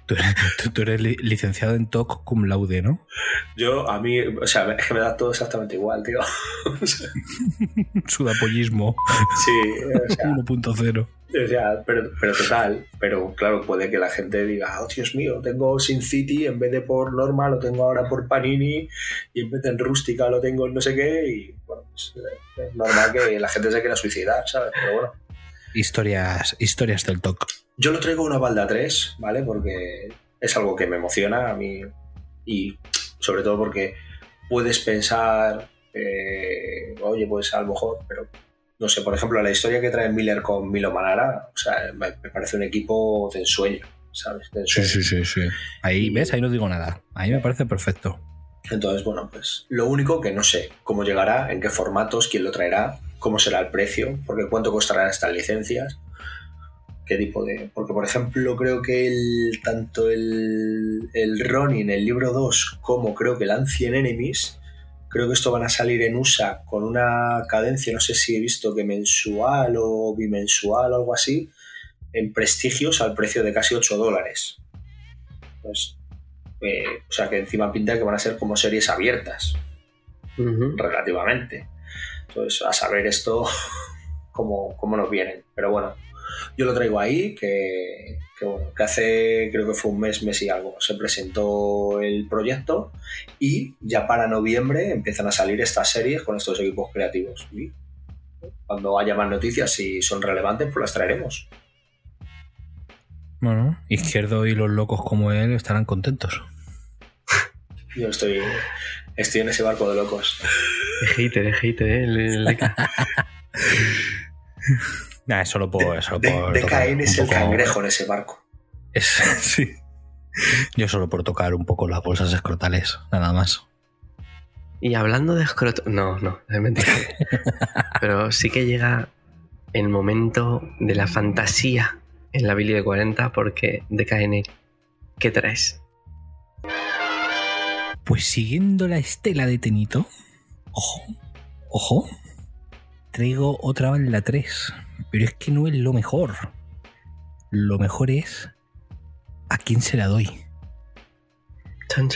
Tú eres, tú- tú eres li- licenciado en TOC cum laude, ¿no? yo a mí, o sea, es que me da todo exactamente igual, tío. Sudapollismo sí, o sea, 1.0. O sea, pero, pero total, pero claro, puede que la gente diga, oh Dios mío, tengo Sin City, en vez de por Norma lo tengo ahora por Panini, y en vez de en Rústica lo tengo en no sé qué, y bueno, pues, eh, es normal que la gente se quiera suicidar, ¿sabes? Pero bueno, Historias, historias del TOC. yo lo traigo una balda 3, ¿vale? Porque es algo que me emociona a mí, y sobre todo porque puedes pensar, eh, oye, pues a lo mejor, pero no sé, por ejemplo, la historia que trae Miller con Milo Manara, o sea, me, me parece un equipo de ensueño, ¿sabes? De Sí, ensueño. sí, sí, sí. Ahí, ¿ves? Ahí no digo nada. Ahí me parece perfecto. Entonces, bueno, pues lo único que no sé cómo llegará, en qué formatos, quién lo traerá, cómo será el precio, porque cuánto costarán estas licencias, qué tipo de... Porque, por ejemplo, creo que el, tanto el, el Ronin, el libro 2, como creo que el Ancient Enemies, creo que esto van a salir en USA con una cadencia, no sé si he visto que mensual o bimensual o algo así, en prestigios al precio de casi 8 dólares. Pues, eh, o sea que encima pinta que van a ser como series abiertas, relativamente. Entonces, a saber esto cómo, cómo nos vienen. Pero bueno, yo lo traigo ahí, que, que bueno, que hace, creo que fue un mes, mes y algo, se presentó el proyecto y ya para noviembre empiezan a salir estas series con estos equipos creativos. Y cuando haya más noticias, si son relevantes, pues las traeremos. Bueno, Izquierdo y los locos como él estarán contentos. Yo estoy, estoy en ese barco de locos. Es hater, es hater, ¿eh? El- el- Nah, solo por. Solo De- por tocar DKN es un el poco- cangrejo en ese barco. Es- sí. Yo solo por tocar un poco las bolsas escrotales, nada más. Y hablando de escroto... No, no, es mentira. Pero sí que llega el momento de la fantasía en la Billy de 40 porque DKN, ¿qué traes? Pues siguiendo la estela de Tenito, ojo, ojo, traigo otra banda 3, pero es que no es lo mejor. lo mejor es a quién se la doy. Chan,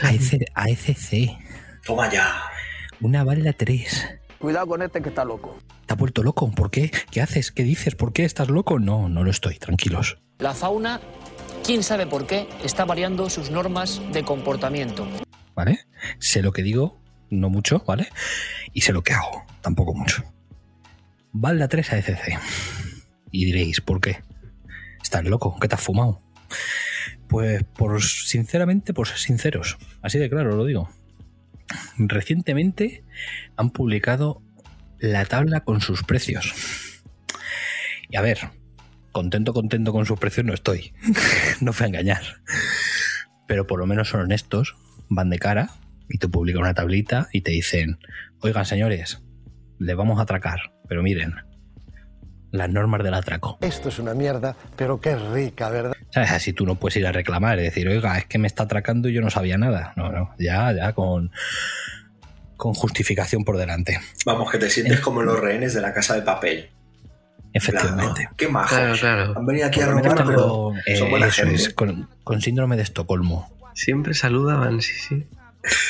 A, ECC. Toma ya. Una balda 3. Cuidado con este que está loco. ¿Te has vuelto loco? ¿Por qué? ¿Qué haces? ¿Qué dices? ¿Por qué estás loco? No, no lo estoy, tranquilos. La fauna, quién sabe por qué, está variando sus normas de comportamiento. ¿Vale? Sé lo que digo, no mucho, ¿vale? Y sé lo que hago, tampoco mucho. Balda 3 a ECC. Y diréis, ¿por qué? ¿Estás loco? ¿Qué te has fumado? Pues por sinceramente, por ser sinceros. Así de claro lo digo. Recientemente han publicado la tabla con sus precios. Y a ver, contento, contento con sus precios no estoy. no fue a engañar. Pero por lo menos son honestos, van de cara y te publican una tablita y te dicen, oigan señores, le vamos a atracar, pero miren, las normas del atraco. Esto es una mierda, pero qué rica, ¿verdad? ¿Sabes? Así tú no puedes ir a reclamar y decir, oiga, es que me está atracando y yo no sabía nada. No, no, ya, ya con, con justificación por delante. Vamos, que te sientes como los rehenes de la casa de papel. Efectivamente. Claro, Qué majos. Claro, claro. Han venido aquí a robar, pero eh, son buena eso gente. es, con, con síndrome de Estocolmo. Siempre saludaban, sí, sí.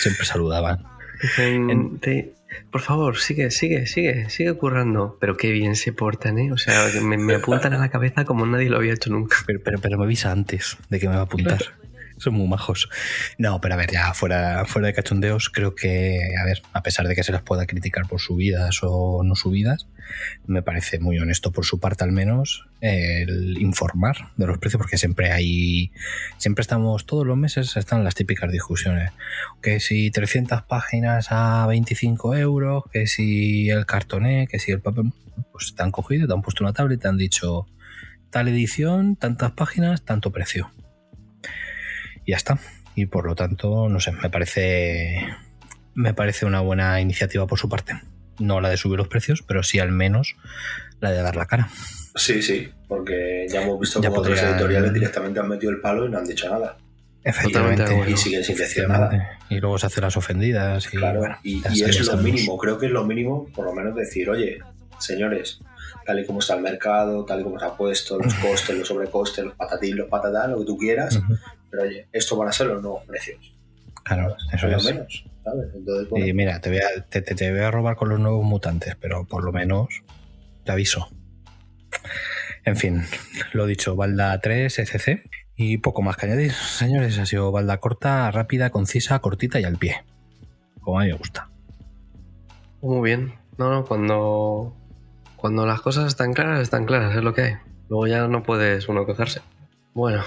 Siempre saludaban. Dicen, En- te- por favor, sigue, sigue, sigue, sigue currando. Pero qué bien se portan, ¿eh? O sea, que me, me apuntan a la cabeza como nadie lo había hecho nunca. Pero, pero, pero me avisa antes de que me va a apuntar. Son muy majos. No, pero a ver, ya fuera, fuera de cachondeos, creo que, a ver, a pesar de que se las pueda criticar por subidas o no subidas, me parece muy honesto por su parte al menos el informar de los precios, porque siempre hay, siempre estamos, todos los meses están las típicas discusiones. Que si 300 páginas a 25 euros, que si el cartoné, que si el papel, pues te han cogido, te han puesto una tabla y te han dicho tal edición, tantas páginas, tanto precio. Y ya está. Y por lo tanto, no sé, me parece. Me parece una buena iniciativa por su parte. No la de subir los precios, pero sí al menos la de dar la cara. Sí, sí, porque ya hemos visto otros podrían- editoriales directamente han metido el palo y no han dicho nada. Acuerdo. Y siguen sin decir nada. Efectivamente. Y luego se hacen las ofendidas. Y, Claro, bueno, y, es lo mínimo, creo que es lo mínimo, por lo menos decir, oye, señores, tal y como está el mercado, tal y como se ha puesto, los costes, los sobrecostes, los patatín, los patatán, lo que tú quieras. Pero oye, esto van a ser los nuevos precios. Claro, eso Por lo es. menos, ¿sabes? Entonces, bueno, Y mira, te voy, a, te, te- te voy a robar con los nuevos mutantes, pero por lo menos te aviso. En fin, lo dicho, balda 3, ECC. Y poco más que añadir, señores. Ha sido balda corta, rápida, concisa, cortita y al pie. Como a mí me gusta. Muy bien. No, no, cuando, cuando las cosas están claras, están claras, es lo que hay. Luego ya no puedes uno quejarse. Bueno,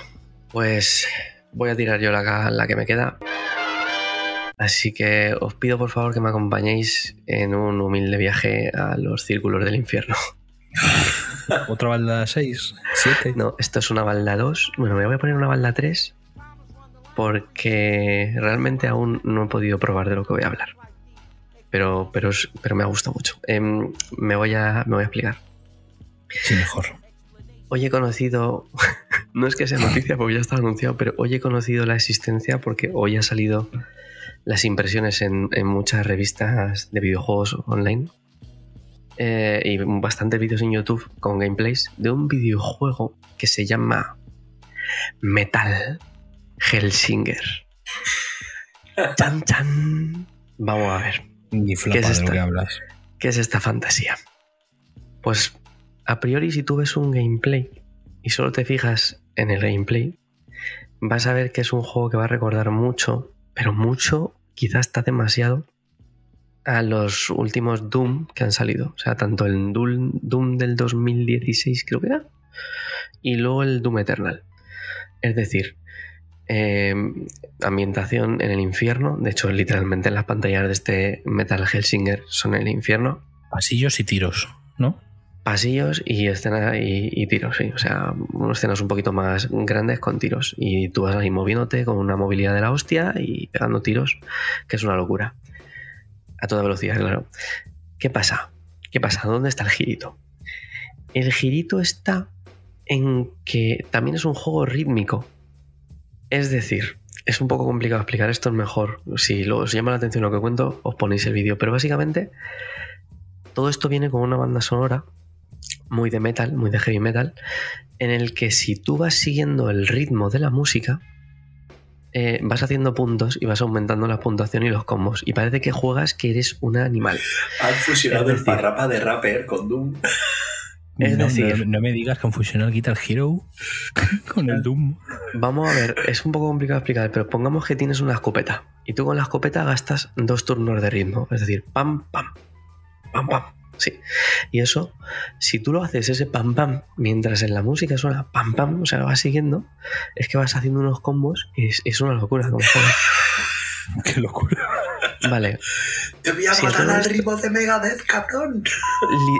pues voy a tirar yo la, la que me queda. Así que os pido por favor que me acompañéis en un humilde viaje a los círculos del infierno. Otra balda 6, 7. No, esto es una balda 2. Bueno, me voy a poner una balda 3 porque realmente aún no he podido probar de lo que voy a hablar. Pero, pero, pero me ha gustado mucho. Em, me, voy a, me voy a explicar. Sí, mejor. Hoy he conocido, no es que sea noticia porque ya estaba anunciado, pero hoy he conocido la existencia porque hoy ha salido las impresiones en, en muchas revistas de videojuegos online eh, y bastantes vídeos en YouTube con gameplays de un videojuego que se llama Metal Hellsinger. Chan, chan. Vamos a ver. Ni flapa es esta? que. ¿Qué es esta fantasía? Pues a priori si tú ves un gameplay y solo te fijas en el gameplay, vas a ver que es un juego que va a recordar mucho, pero mucho, quizás está demasiado, a los últimos Doom que han salido. O sea, tanto el Doom, del 2016 creo que era, y luego el Doom Eternal. Es decir, eh, ambientación en el infierno. De hecho, literalmente las pantallas de este Metal Hellsinger son el infierno. Pasillos y tiros, ¿no? Pasillos y escena y, tiros, sí. O sea, escenas un poquito más grandes con tiros. Y tú vas ahí moviéndote con una movilidad de la hostia y pegando tiros, que es una locura. A toda velocidad, claro. ¿Qué pasa? ¿Qué pasa? ¿Dónde está el girito? El girito está en que también es un juego rítmico. Es decir, es un poco complicado explicar esto, es mejor. Si os llama la atención lo que cuento, os ponéis el vídeo. Pero básicamente, todo esto viene con una banda sonora muy de metal, muy de heavy metal, en el que si tú vas siguiendo el ritmo de la música, eh, vas haciendo puntos y vas aumentando la puntuación y los combos. Y parece que juegas que eres un animal. Han fusionado Es el decir- parrapa de rapper con Doom. Es no, decir- no- no me digas que han fusionado el Guitar Hero con el Doom. Vamos a ver, es un poco complicado explicar, pero pongamos que tienes una escopeta y tú con la escopeta gastas dos turnos de ritmo, es decir, pam, pam, pam, pam. Sí. Y eso, si tú lo haces ese pam, pam, mientras en la música suena pam, pam, o sea, vas siguiendo, es que vas haciendo unos combos y es, es una locura. Como. Qué locura. Vale, Te voy a matar al ritmo de Megadeth, cabrón.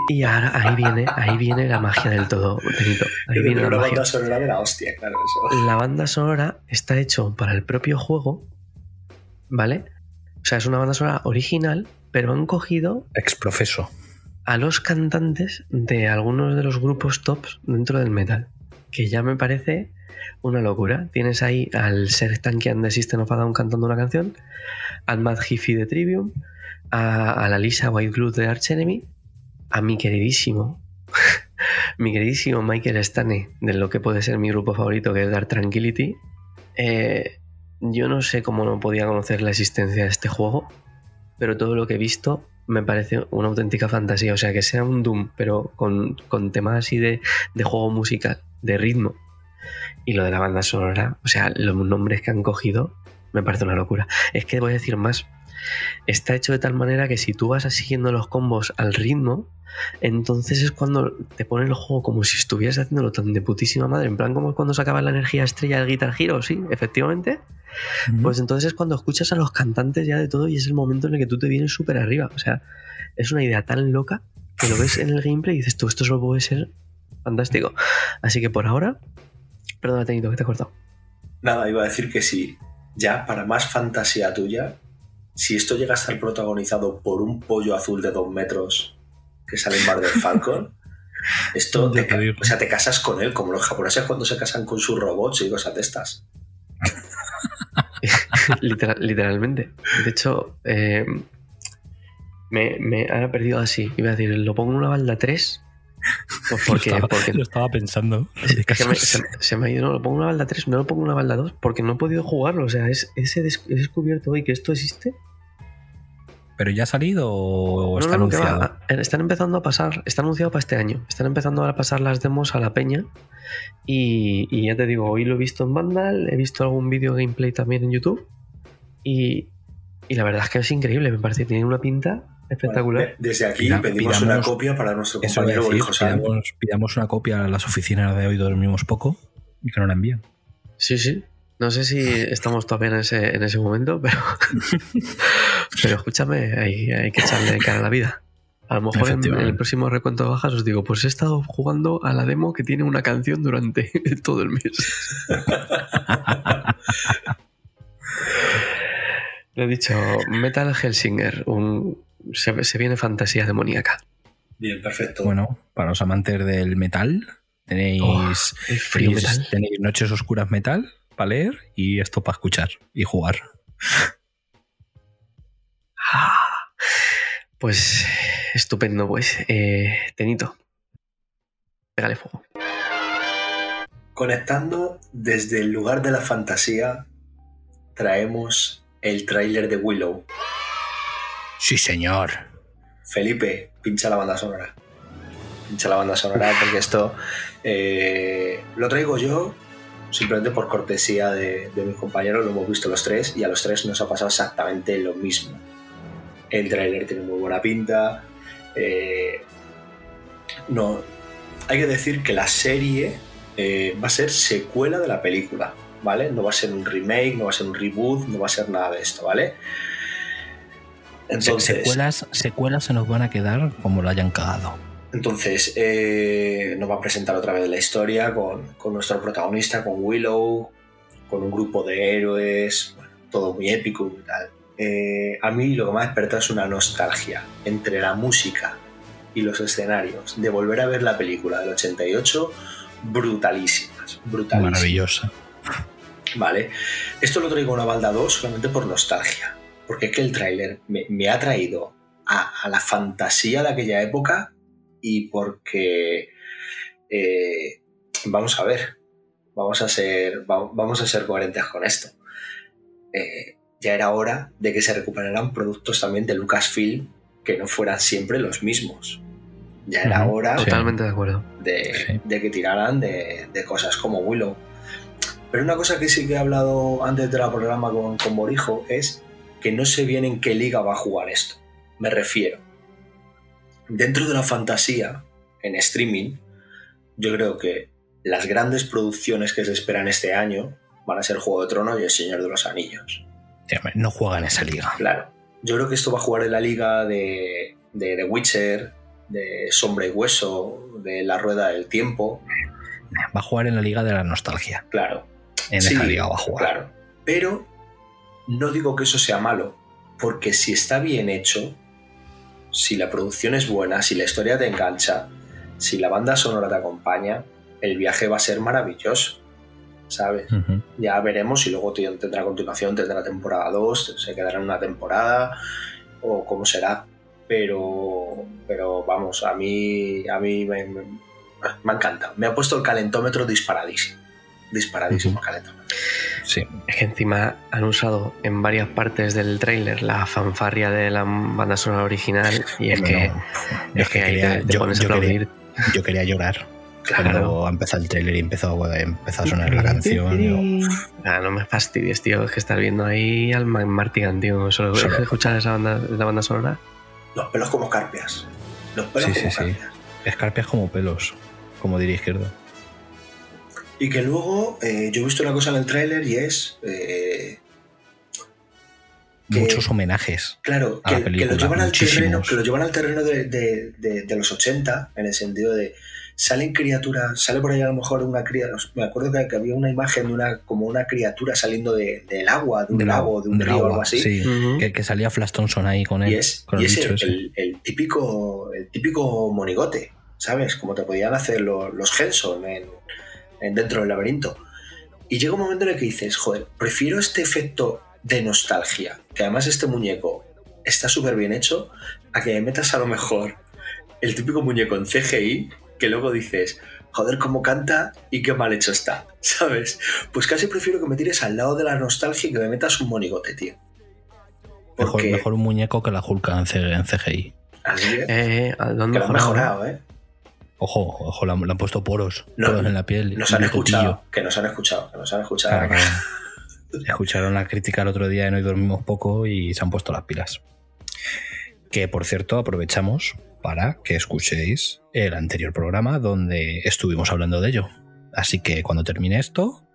y ahora ahí viene, ahí viene la magia del todo, Benito. Ahí viene la magia. banda sonora de la hostia, claro, eso. la banda sonora está hecho para el propio juego, ¿vale? O sea, es una banda sonora original, pero han cogido Exprofeso. A los cantantes de algunos de los grupos tops dentro del metal, que ya me parece una locura. Tienes ahí al Serj Tankian de System of a Down cantando una canción, al Mad Hiffy de Trivium, a, a la Lisa White Glue de Arch Enemy, a mi queridísimo, mi queridísimo Michael Stane, de lo que puede ser mi grupo favorito, que es Dark Tranquility. Eh, yo no sé cómo no podía conocer la existencia de este juego, pero todo lo que he visto me parece una auténtica fantasía. O sea, que sea un Doom, pero con, con temas así de, de juego musical, de ritmo. Y lo de la banda sonora, o sea, los nombres que han cogido, me parece una locura. Es que voy a decir más. Está hecho de tal manera que si tú vas siguiendo los combos al ritmo, entonces es cuando te pone el juego como si estuvieras haciéndolo tan de putísima madre. En plan, como cuando sacaba la energía estrella del Guitar Hero, sí, efectivamente. Pues entonces es cuando escuchas a los cantantes ya de todo y es el momento en el que tú te vienes súper arriba. O sea, es una idea tan loca que lo ves en el gameplay y dices tú, esto solo puede ser fantástico. Así que por ahora, perdona, Tenito, que te he cortado. Nada, iba a decir que sí. Ya, para más fantasía tuya, si esto llega a estar protagonizado por un pollo azul de dos metros que sale en Bar del Falcon, esto te, o sea, te casas con él, como los japoneses cuando se casan con sus robots y cosas de estas. Literal- literalmente. De hecho, eh, me, me he perdido así. Iba a decir, lo pongo en una balda 3. Pues porque, lo, estaba, porque lo estaba pensando. Me- se, se me ha ido, no, lo pongo en una balda 3, no lo pongo en una balda 2, porque no he podido jugarlo. O sea, es, ese he descubierto hoy que esto existe. ¿Pero ya ha salido o No, está no, no, anunciado? a- están empezando a pasar, está anunciado para este año. Están empezando a pasar las demos a la peña. Y, y ya te digo, hoy lo he visto en Vandal, he visto algún vídeo gameplay también en YouTube. Y, y la verdad es que es increíble, me parece. Tiene una pinta espectacular. Bueno, desde aquí Pida- pedimos una copia para nuestro compañero decir, pidamos, pidamos una copia a las oficinas de hoy dormimos poco y que nos la envíen. Sí, sí. No sé si estamos todavía en ese, en ese momento, pero, pero escúchame, hay, hay que echarle cara a la vida. A lo mejor en, el próximo recuento de bajas os digo, pues he estado jugando a la demo que tiene una canción durante todo el mes. Le he dicho, Metal Helsinger, un, se, se viene fantasía demoníaca. Bien, perfecto. Bueno, para los amantes del metal, tenéis, Oh, frío tenéis, metal. tenéis Noches Oscuras Metal para leer y esto para escuchar y jugar. Ah, Pues estupendo, pues. Eh, Tenito, pégale fuego. Conectando desde el lugar de la fantasía, traemos el tráiler de Willow. Sí, señor. Felipe, pincha la banda sonora. Pincha la banda sonora porque esto eh, lo traigo yo simplemente por cortesía de, de mis compañeros, lo hemos visto los tres y a los tres nos ha pasado exactamente lo mismo. El tráiler tiene muy buena pinta. eh, no, hay que decir que la serie eh, va a ser secuela de la película, ¿vale? No va a ser un remake, no va a ser un reboot, no va a ser nada de esto, ¿vale? Entonces, secuelas, secuelas se nos van a quedar como lo hayan cagado. Entonces, eh, nos va a presentar otra vez la historia con, con nuestro protagonista, con Willow, con un grupo de héroes, bueno, todo muy épico y tal. Eh, a mí lo que me ha despertado es una nostalgia entre la música y los escenarios de volver a ver la película del 88, brutalísimas, brutalísimas. Maravillosa. Vale, esto lo traigo a una balda 2 solamente por nostalgia, porque es que el tráiler me, me ha traído a, a la fantasía de aquella época y porque eh, vamos a ver, vamos a ser, va- vamos a ser coherentes con esto. Eh, ya era hora de que se recuperaran productos también de Lucasfilm que no fueran siempre los mismos. Ya era hora. Totalmente de acuerdo. de, Sí. de que tiraran de, de cosas como Willow. Pero una cosa que sí que he hablado antes del programa con, con Borijo es que no sé bien en qué liga va a jugar esto. Me refiero. Dentro de la fantasía, en streaming, yo creo que las grandes producciones que se esperan este año van a ser Juego de Tronos y El Señor de los Anillos. No juega en esa liga. Claro. Yo creo que esto va a jugar en la liga de, de The Witcher, de Sombra y Hueso, de La Rueda del Tiempo. Va a jugar en la liga de la nostalgia. Claro. En Sí, esa liga va a jugar. Claro. Pero no digo que eso sea malo, porque si está bien hecho, si la producción es buena, si la historia te engancha, si la banda sonora te acompaña, el viaje va a ser maravilloso. ¿Sabes? Ya veremos si luego tendrá continuación, tendrá temporada 2, se quedará en una temporada o cómo será. Pero, pero vamos, a mí, a mí me, me, me ha encantado. Me ha puesto el calentómetro disparadísimo. Disparadísimo el calentómetro. Sí. Es que encima han usado en varias partes del tráiler la fanfarria de la banda sonora original y es que, no. es Es que que ahí quería- te, te yo- pones a yo quería- aplaudir. Yo quería llorar Claro. cuando ha empezado el trailer y empezó, empezó a sonar la canción. digo, Ah, no me fastidies, tío. Es que estás viendo ahí al Martigan, tío. Solo Solo. escuchar esa banda, la banda sonora. Los pelos como carpias. Los pelos Sí, sí, como sí. carpias. Escarpias como pelos, como diría izquierdo. Y que luego eh, yo he visto una cosa en el tráiler y es. eh, que- Muchos homenajes. Claro, a la que, que película, lo llevan al terreno, que lo llevan al terreno de, de- de- de los 80, en el sentido de salen criaturas, sale por ahí a lo mejor una criatura, me acuerdo que, que había una imagen de una, como una criatura saliendo de- del agua, de un Del lago, de un río o algo así. sí. Que, que salía Flash Thompson ahí con él. Y es, con y el es bicho el, el- el típico, el típico monigote, ¿sabes? Como te podían hacer lo- los Henson en, en dentro del laberinto. Y llega un momento en el que dices, joder, prefiero este efecto de nostalgia, que además este muñeco está súper bien hecho, a que me metas a lo mejor el típico muñeco en CGI, que luego dices, joder, cómo canta y qué mal hecho está, ¿sabes? Pues casi prefiero que me tires al lado de la nostalgia y que me metas un monigote, tío. Mejor, Porque mejor un muñeco que la Hulk en, CGI. así es, Eh, ¿a dónde que lo han mejorado, ¿eh? Ojo, ojo, le han, le han puesto poros. No, poros en la piel. Nos han escuchado, que nos han escuchado, que nos han escuchado. Claro, claro. Escucharon la crítica el otro día en Hoy Dormimos Poco y se han puesto las pilas. Que por cierto, aprovechamos para que escuchéis el anterior programa donde estuvimos hablando de ello. Así que cuando termine esto,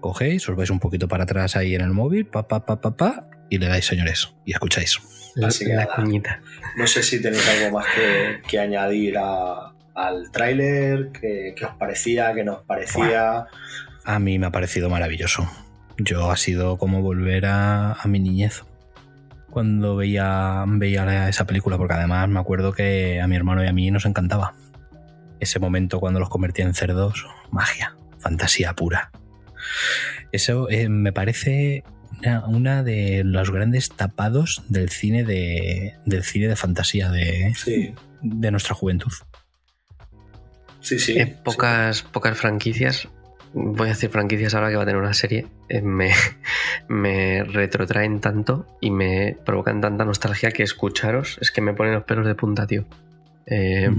cogéis, os vais un poquito para atrás ahí en el móvil, pa, pa, pa, pa, pa, y le dais señores, y escucháis. La, Así que la nada. cuñita. No sé si tenéis algo más que, que añadir a- al tráiler, que, que os parecía, que nos parecía. A mí me ha parecido maravilloso. Yo ha sido como volver a, a mi niñez. Cuando veía, veía esa película, porque además me acuerdo que a mi hermano y a mí nos encantaba. Ese momento cuando los convertía en cerdos, magia, fantasía pura. Eso eh, me parece una, una de los grandes tapados del cine de, del cine de fantasía de, Sí, de nuestra juventud. Sí, sí. Eh, pocas, pocas franquicias, voy a decir franquicias ahora que va a tener una serie, eh, me, me retrotraen tanto y me provocan tanta nostalgia que escucharos es que me ponen los pelos de punta, tío. Eh.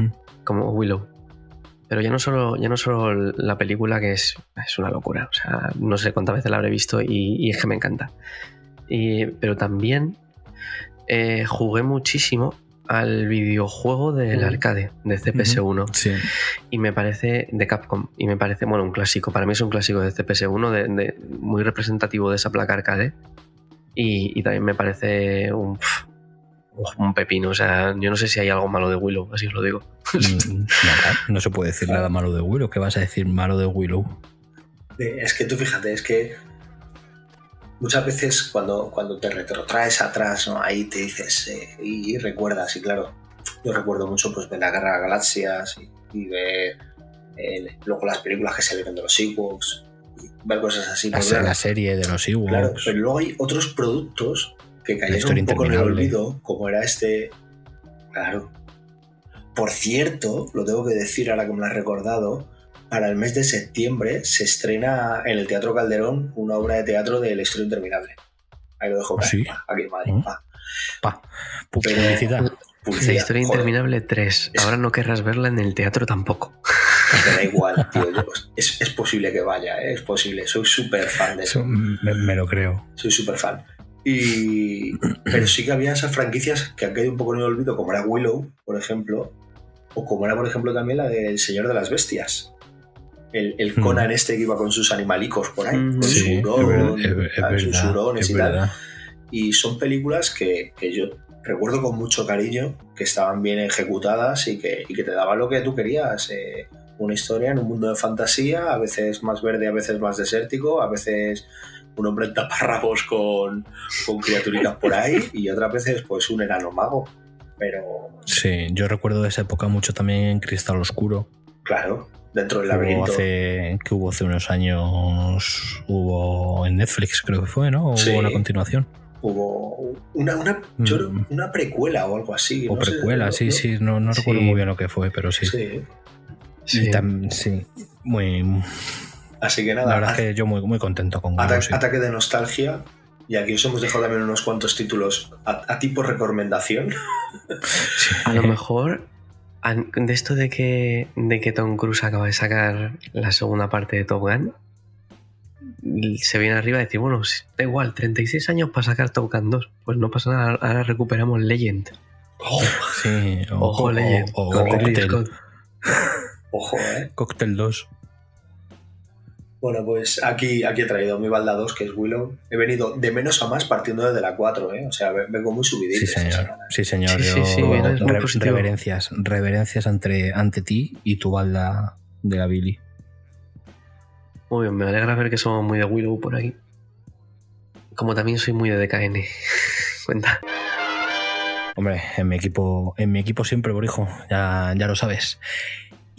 Como Willow. Pero ya no solo, ya no solo la película, que es, es una locura. O sea, no sé cuántas veces la habré visto y, y es que me encanta. Y- pero también eh, jugué muchísimo al videojuego del arcade, de CPS1 Sí. y me parece de Capcom y me parece bueno un clásico para mí es un clásico de CPS1 de, de- muy representativo de esa placa arcade y, y también me parece un, un pepino o sea yo no sé si hay algo malo de Willow así os lo digo Mm, nada, no se puede decir nada malo de Willow. ¿Qué vas a decir malo de Willow? Es que tú fíjate, es que muchas veces cuando, cuando te retrotraes atrás, ¿no? ahí te dices eh, y, y recuerdas, y claro, yo recuerdo mucho pues ver la Guerra de Galaxias y, y ver eh, luego las películas que salieron de los Ewoks, y ver cosas así. La, pues, la serie de los Ewoks. Claro, pero luego hay otros productos que cayeron un poco en el olvido, como era este. Claro. por cierto, lo tengo que decir ahora que me lo has recordado, para el mes de septiembre se estrena en el Teatro Calderón una obra de teatro de La Historia Interminable. Ahí lo dejo. ¿Ah, sí? Aquí en Madrid. Pa. Pa, Pero- publicidad. La Publicidad, historia joder, interminable 3. Es- Ahora no querrás verla en el teatro tampoco. Me da igual, tío. yo- es, es posible que vaya, ¿eh? es posible. Soy súper fan de eso. Eso me, me lo creo. Soy súper fan. Y... Pero sí que había esas franquicias que han caído un poco en el olvido, como era Willow, por ejemplo, o como era, por ejemplo, también la del Señor de las Bestias. El, el Hmm. Conan este que iba con sus animalicos por ahí, con Sí, su es hurón, sus hurones es y tal. Y son películas que, que yo recuerdo con mucho cariño, que estaban bien ejecutadas y que, y que te daban lo que tú querías. eh, una historia en un mundo de fantasía, a veces más verde, a veces más desértico, a veces un hombre en taparrabos con, con criaturitas por ahí y otras veces pues un enano mago. Pero Sí, yo recuerdo de esa época mucho también Cristal Oscuro. claro, dentro del que hubo laberinto. hace, que hubo hace unos años, hubo en Netflix creo que fue, ¿no? O Sí. Hubo una continuación. Hubo una, una, yo Mm. una precuela o algo así. O no precuela, sí, no- sí, no, no Sí. recuerdo muy bien lo que fue, pero sí. sí. Tam- sí, muy, Así que la nada, verdad es que yo muy, muy contento con Ata- sí. Ataque de nostalgia. Y aquí os hemos dejado también unos cuantos títulos a, a ti por recomendación. A lo mejor de esto de que, de que Tom Cruise acaba de sacar la segunda parte de Top Gun, se viene arriba y decir, bueno, da igual, 36 años para sacar Top Gun 2. Pues no pasa nada, ahora recuperamos Legend. Sí, Ojo, o- Legend. o- o con Ridley Cocktail, Scott. Ojo, ¿eh? Cocktail 2. Bueno, pues aquí, aquí he traído mi balda 2, que es Willow. He venido de menos a más partiendo desde la 4, ¿eh? O sea, ve- vengo muy subidito. Sí, señor. semana. Sí, señor. Sí, sí, yo- re- reverencias. Reverencias ante, ante ti y tu balda de la Billy. Muy bien, me alegra ver que somos muy de Willow por aquí. Como también soy muy de DKN. Cuenta. Hombre, en mi equipo, en mi equipo siempre, por hijo, ya, ya lo sabes.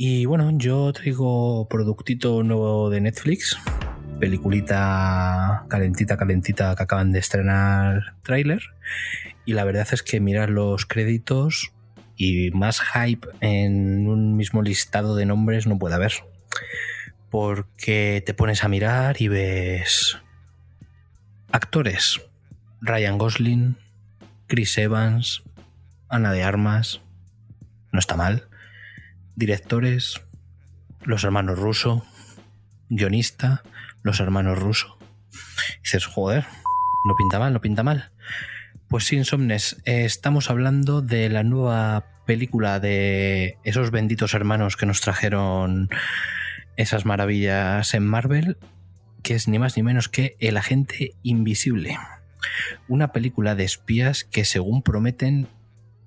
Y bueno, yo traigo productito nuevo de Netflix, peliculita calentita, calentita que acaban de estrenar tráiler. Y la verdad es que mirar los créditos y más hype en un mismo listado de nombres no puede haber. Porque te pones a mirar y ves actores. Ryan Gosling, Chris Evans, Ana de Armas, no está mal. Directores, los hermanos Russo, guionista, los hermanos Russo. Dices, joder, no pinta mal, no pinta mal. Pues sin Insomnes, eh, estamos hablando de la nueva película de esos benditos hermanos que nos trajeron esas maravillas en Marvel, que es ni más ni menos que El Agente Invisible una película de espías que según prometen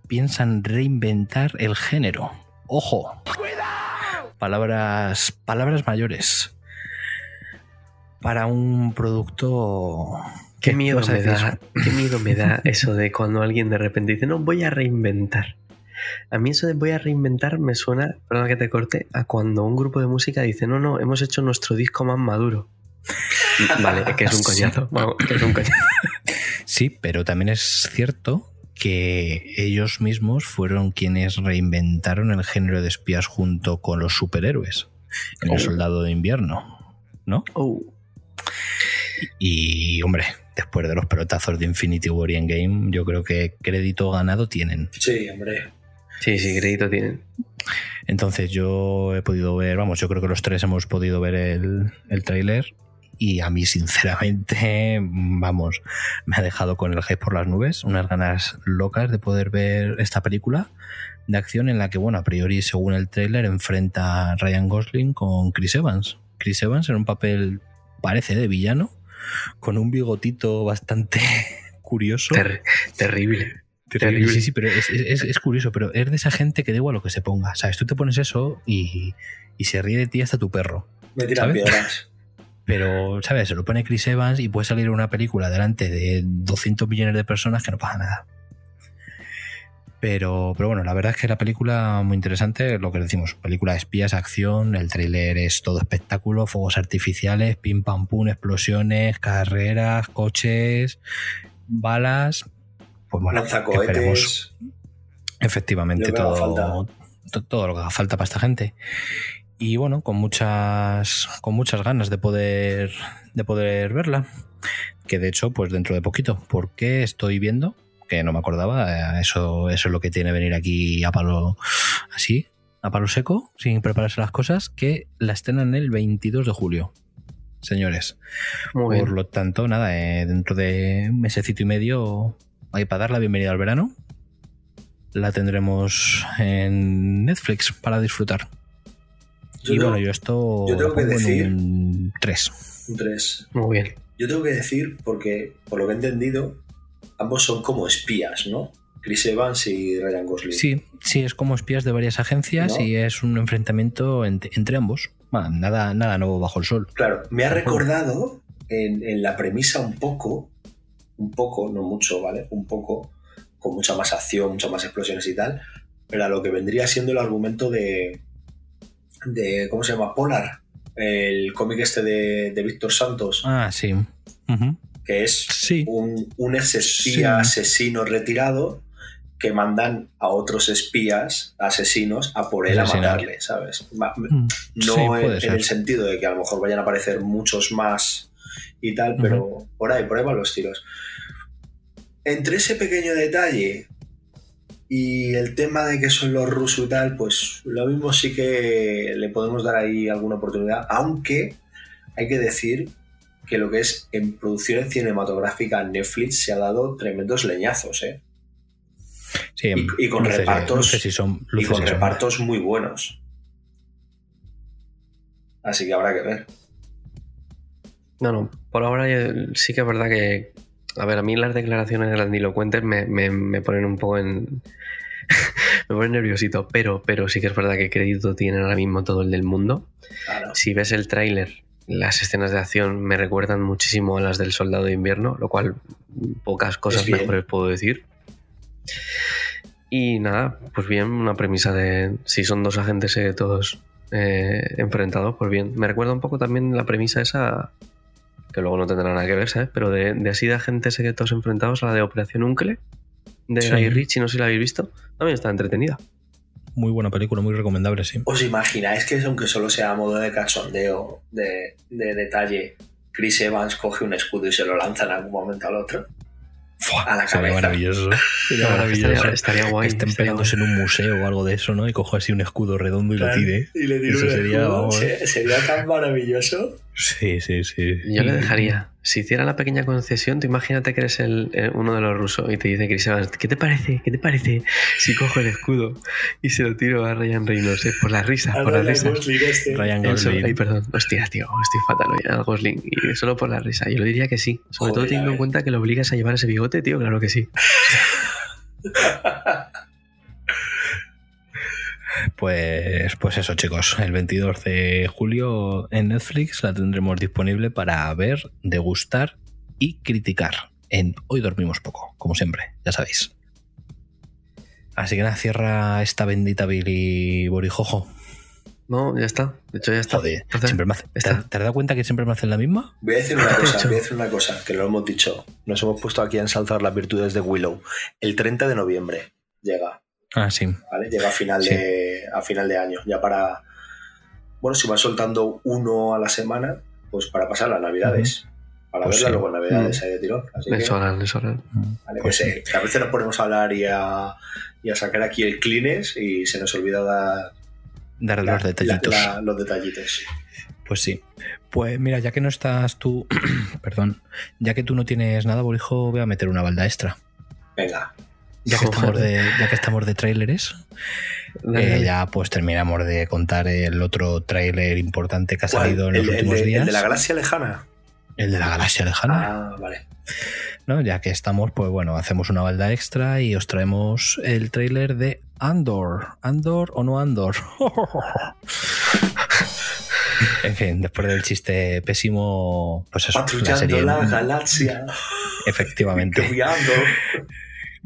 piensan reinventar el género. Ojo. Palabras palabras mayores. Para un producto Qué miedo me da, qué miedo me da eso de cuando alguien de repente dice, no, voy a reinventar. A mí eso de voy a reinventar me suena, perdón que te corte, a cuando un grupo de música dice, no, no, hemos hecho nuestro disco más maduro. Vale, que es un Sí. coñazo. Vamos, que es un coñazo. Sí, pero también es cierto que ellos mismos fueron quienes reinventaron el género de espías junto con los superhéroes en el Oh. Soldado de Invierno, ¿no? Oh, Y hombre, después de los pelotazos de Infinity War y Endgame, yo creo que crédito ganado tienen. Sí, hombre. sí, sí, crédito tienen. Entonces yo he podido ver, vamos, yo creo que los tres hemos podido ver el, el tráiler y a mí sinceramente, vamos, me ha dejado con el hype por las nubes, unas ganas locas de poder ver esta película de acción en la que, bueno, a priori, según el tráiler, enfrenta a Ryan Gosling con Chris Evans. Chris Evans en un papel, parece, de villano, con un bigotito bastante curioso. Ter- terrible. Terrible. Sí, sí, pero es, es- es curioso, pero es de esa gente que da igual lo que se ponga. ¿Sabes? Tú te pones eso y, y se ríe de ti hasta tu perro. Me tiran piedras. Pero, ¿sabes? Se lo pone Chris Evans y puede salir una película delante de 200 millones de personas que no pasa nada. Pero, pero bueno, la verdad es que la película muy interesante, lo que decimos, película de espías, acción, el tráiler es todo espectáculo, fuegos artificiales, pim pam pum, explosiones, carreras, coches, balas. Pues bueno, esperemos. Efectivamente, todo, todo lo que haga falta para esta gente. Y bueno, con muchas, con muchas ganas de poder, de poder verla. Que de hecho, pues dentro de poquito, porque estoy viendo, que no me acordaba, eh, eso, eso es lo que tiene venir aquí a palo así, a palo seco, sin prepararse las cosas, que la estrenan el 22 de julio. Señores, Muy bien. por lo tanto, nada, eh, dentro de un mesecito y medio, ahí para dar la bienvenida al verano, la tendremos en Netflix para disfrutar. Yo y tengo- bueno, yo esto yo tengo que decir- un 3. Un 3. Muy bien. Yo tengo que decir, porque por lo que he entendido, ambos son como espías, ¿no? Chris Evans y Ryan Gosling. Sí, sí, es como espías de varias agencias ¿No? y es un enfrentamiento ent- entre ambos. Bueno, nada, nada nuevo bajo el sol. Claro, me ha recordado en, en la premisa un poco, un poco, no mucho, ¿vale? Un poco, con mucha más acción, muchas más explosiones y tal, pero a lo que vendría siendo el argumento de, de ¿cómo se llama? Polar, el cómic este de, de Víctor Santos, Ah, sí. Que es Sí. un, un ex espía Sí. asesino retirado que mandan a otros espías asesinos a por él a matarle, ¿sabes? Mm, no sí, en, el sentido de que a lo mejor vayan a aparecer muchos más y tal, pero por ahí, por ahí van los tiros. Entre ese pequeño detalle y el tema de que son los rusos y tal, pues lo mismo sí que le podemos dar ahí alguna oportunidad, aunque hay que decir que lo que es en producciones cinematográficas Netflix se ha dado tremendos leñazos, ¿eh? Sí, Y- y con luces repartos- luces y son, y luces con y repartos muy buenos. Así que habrá que ver. No, no, por ahora sí que es verdad que, a ver, a mí las declaraciones grandilocuentes me, me, me ponen un poco en... me ponen nerviosito, pero, pero sí que es verdad que crédito tienen ahora mismo todo el del mundo. Claro. Si ves el tráiler, las escenas de acción me recuerdan muchísimo a las del Soldado de Invierno, lo cual pocas cosas mejores puedo decir. Y nada, pues bien, una premisa de si son dos agentes secretos eh, enfrentados, pues bien. Me recuerda un poco también la premisa esa, que luego no tendrá nada que ver, ¿sabes? Pero de, de así de agentes secretos enfrentados a la de Operación Uncle, de Sí. Guy Ritchie, no sé si la habéis visto, también está entretenida. Muy buena película, muy recomendable, sí. ¿Os imagináis que aunque solo sea a modo de cachondeo, de, de detalle, Chris Evans coge un escudo y se lo lanza en algún momento al otro? A la Sería cabeza. maravilloso. Sería maravilloso. estaría, estaría guay. que estén peleándose en un museo o algo de eso, ¿no? Y cojo así un escudo redondo y lo tire. Y le tiro Eso un sería, escudo. vamos. Se- Sería tan maravilloso. Sí, sí, sí. Yo le dejaría. Si hiciera la pequeña concesión, tú imagínate que eres el, el- uno de los rusos y te dice Chris Evans, ¿qué te parece? ¿Qué te parece si cojo el escudo y se lo tiro a Ryan Reynolds? eh? Por la risa, por la Ryan risa. Gosling este. Ryan Eso- Gosling. ay, perdón, hostia, tío, estoy fatal hoy, al Gosling. Y solo por la risa. Yo le diría que sí. Sobre Joder, todo teniendo en cuenta que lo obligas a llevar ese bigote, tío, claro que sí. Pues, pues eso, chicos. El 22 de julio en Netflix la tendremos disponible para ver, degustar y criticar. En Hoy dormimos poco, como siempre, ya sabéis. Así que nada, cierra esta bendita Billy Borijojo. No, ya está. De hecho, ya está. Joder, Entonces, siempre me hace- ¿te, está. te has dado cuenta que siempre me hacen la misma? Voy a decir una cosa, voy a decir una cosa, que lo hemos dicho. Nos hemos puesto aquí a ensalzar las virtudes de Willow. El 30 de noviembre llega, Ah, sí. ¿vale? Llega a final, Sí. de, a final de año. Ya para. Bueno, si van soltando uno a la semana, pues para pasar las navidades. Para Pues verla sí. luego en navidades ahí de tirón. Así que, Es hora, es hora. vale, Pues que, se- que a veces nos ponemos a hablar y a, y a sacar aquí el clines y se nos olvida dar Dar la- los detallitos. la- la- los detallitos. Pues sí. Pues mira, ya que no estás tú, perdón, ya que tú no tienes nada, Borijo, voy a meter una balda extra. Venga, Ya que estamos de, ya que estamos de tráileres, Dale, eh, ya pues terminamos de contar el otro tráiler importante que ha salido en los el últimos de, días. el de la galaxia lejana. El de la galaxia lejana. Ah, vale. ¿no? Ya que estamos, pues bueno, hacemos una balda extra y os traemos el tráiler de Andor. ¿Andor o no Andor? en fin, después del chiste pésimo, pues eso, la Patrullando serie. la galaxia. Efectivamente.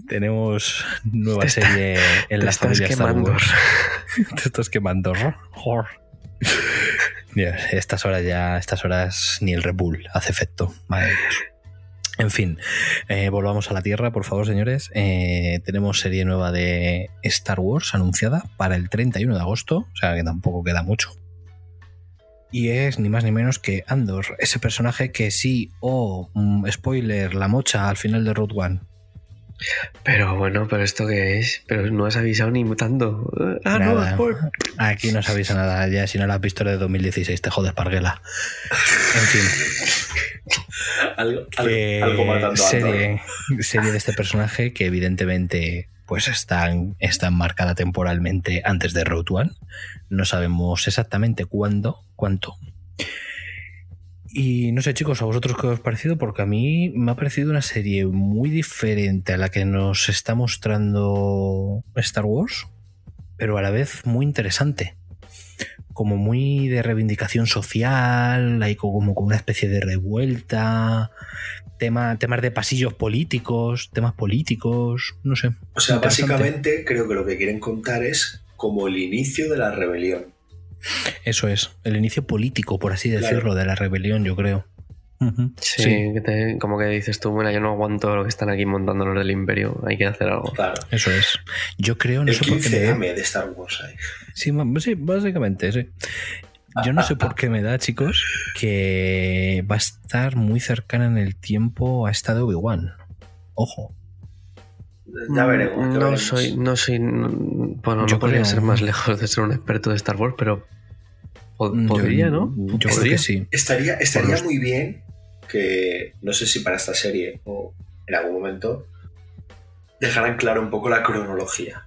Tenemos nueva serie en te la familia Star. Wars. Te estás quemando. Dios, estas horas ya, estas horas ni el Red Bull hace efecto. Madre Dios. En fin, eh, volvamos a la Tierra, por favor, señores. Eh, tenemos serie nueva de Star Wars anunciada para el 31 de agosto, o sea que tampoco queda mucho. Y es ni más ni menos que Andor, ese personaje que sí, o mm, spoiler, la mocha al final de Road One. Pero bueno, pero esto qué es? Pero no has avisado ni mutando. Ah, Nada. no, spoiler. Aquí no se avisa nada, ya si no la has visto de 2016, te jodes, Parguela. En fin, Algo, que serie, serie de este personaje que evidentemente pues está, en- está enmarcada temporalmente antes de Road One. No sabemos exactamente cuándo, cuánto. Y no sé, chicos, ¿a vosotros qué os ha parecido? Porque a mí me ha parecido una serie muy diferente a la que nos está mostrando Star Wars, pero a la vez muy interesante. Como muy de reivindicación social, hay como como una especie de revuelta, tema, temas de pasillos políticos, temas políticos, no sé. O sea, básicamente creo que lo que quieren contar es como el inicio de la rebelión. Eso es, el inicio político, por así Claro. decirlo, de la rebelión, yo creo. Sí, Sí, que te- como que dices tú, bueno, yo no aguanto lo que están aquí montando los del Imperio, hay que hacer algo. Claro. eso es. Yo creo, no El sé por qué me da- 15M de Star Wars ahí. Sí, sí, básicamente, sí. Yo no sé por qué me da, chicos, que va a estar muy cercana en el tiempo a esta de Obi-Wan. Ojo. Ya veremos. ya Mm, No veremos. soy, no soy, bueno, Yo no podría creo- ser más lejos de ser un experto de Star Wars, pero Yo- podría, ¿no? Yo creo Podría. que sí. Estaría, estaría los- muy bien que, no sé si para esta serie o en algún momento, dejaran claro un poco la cronología.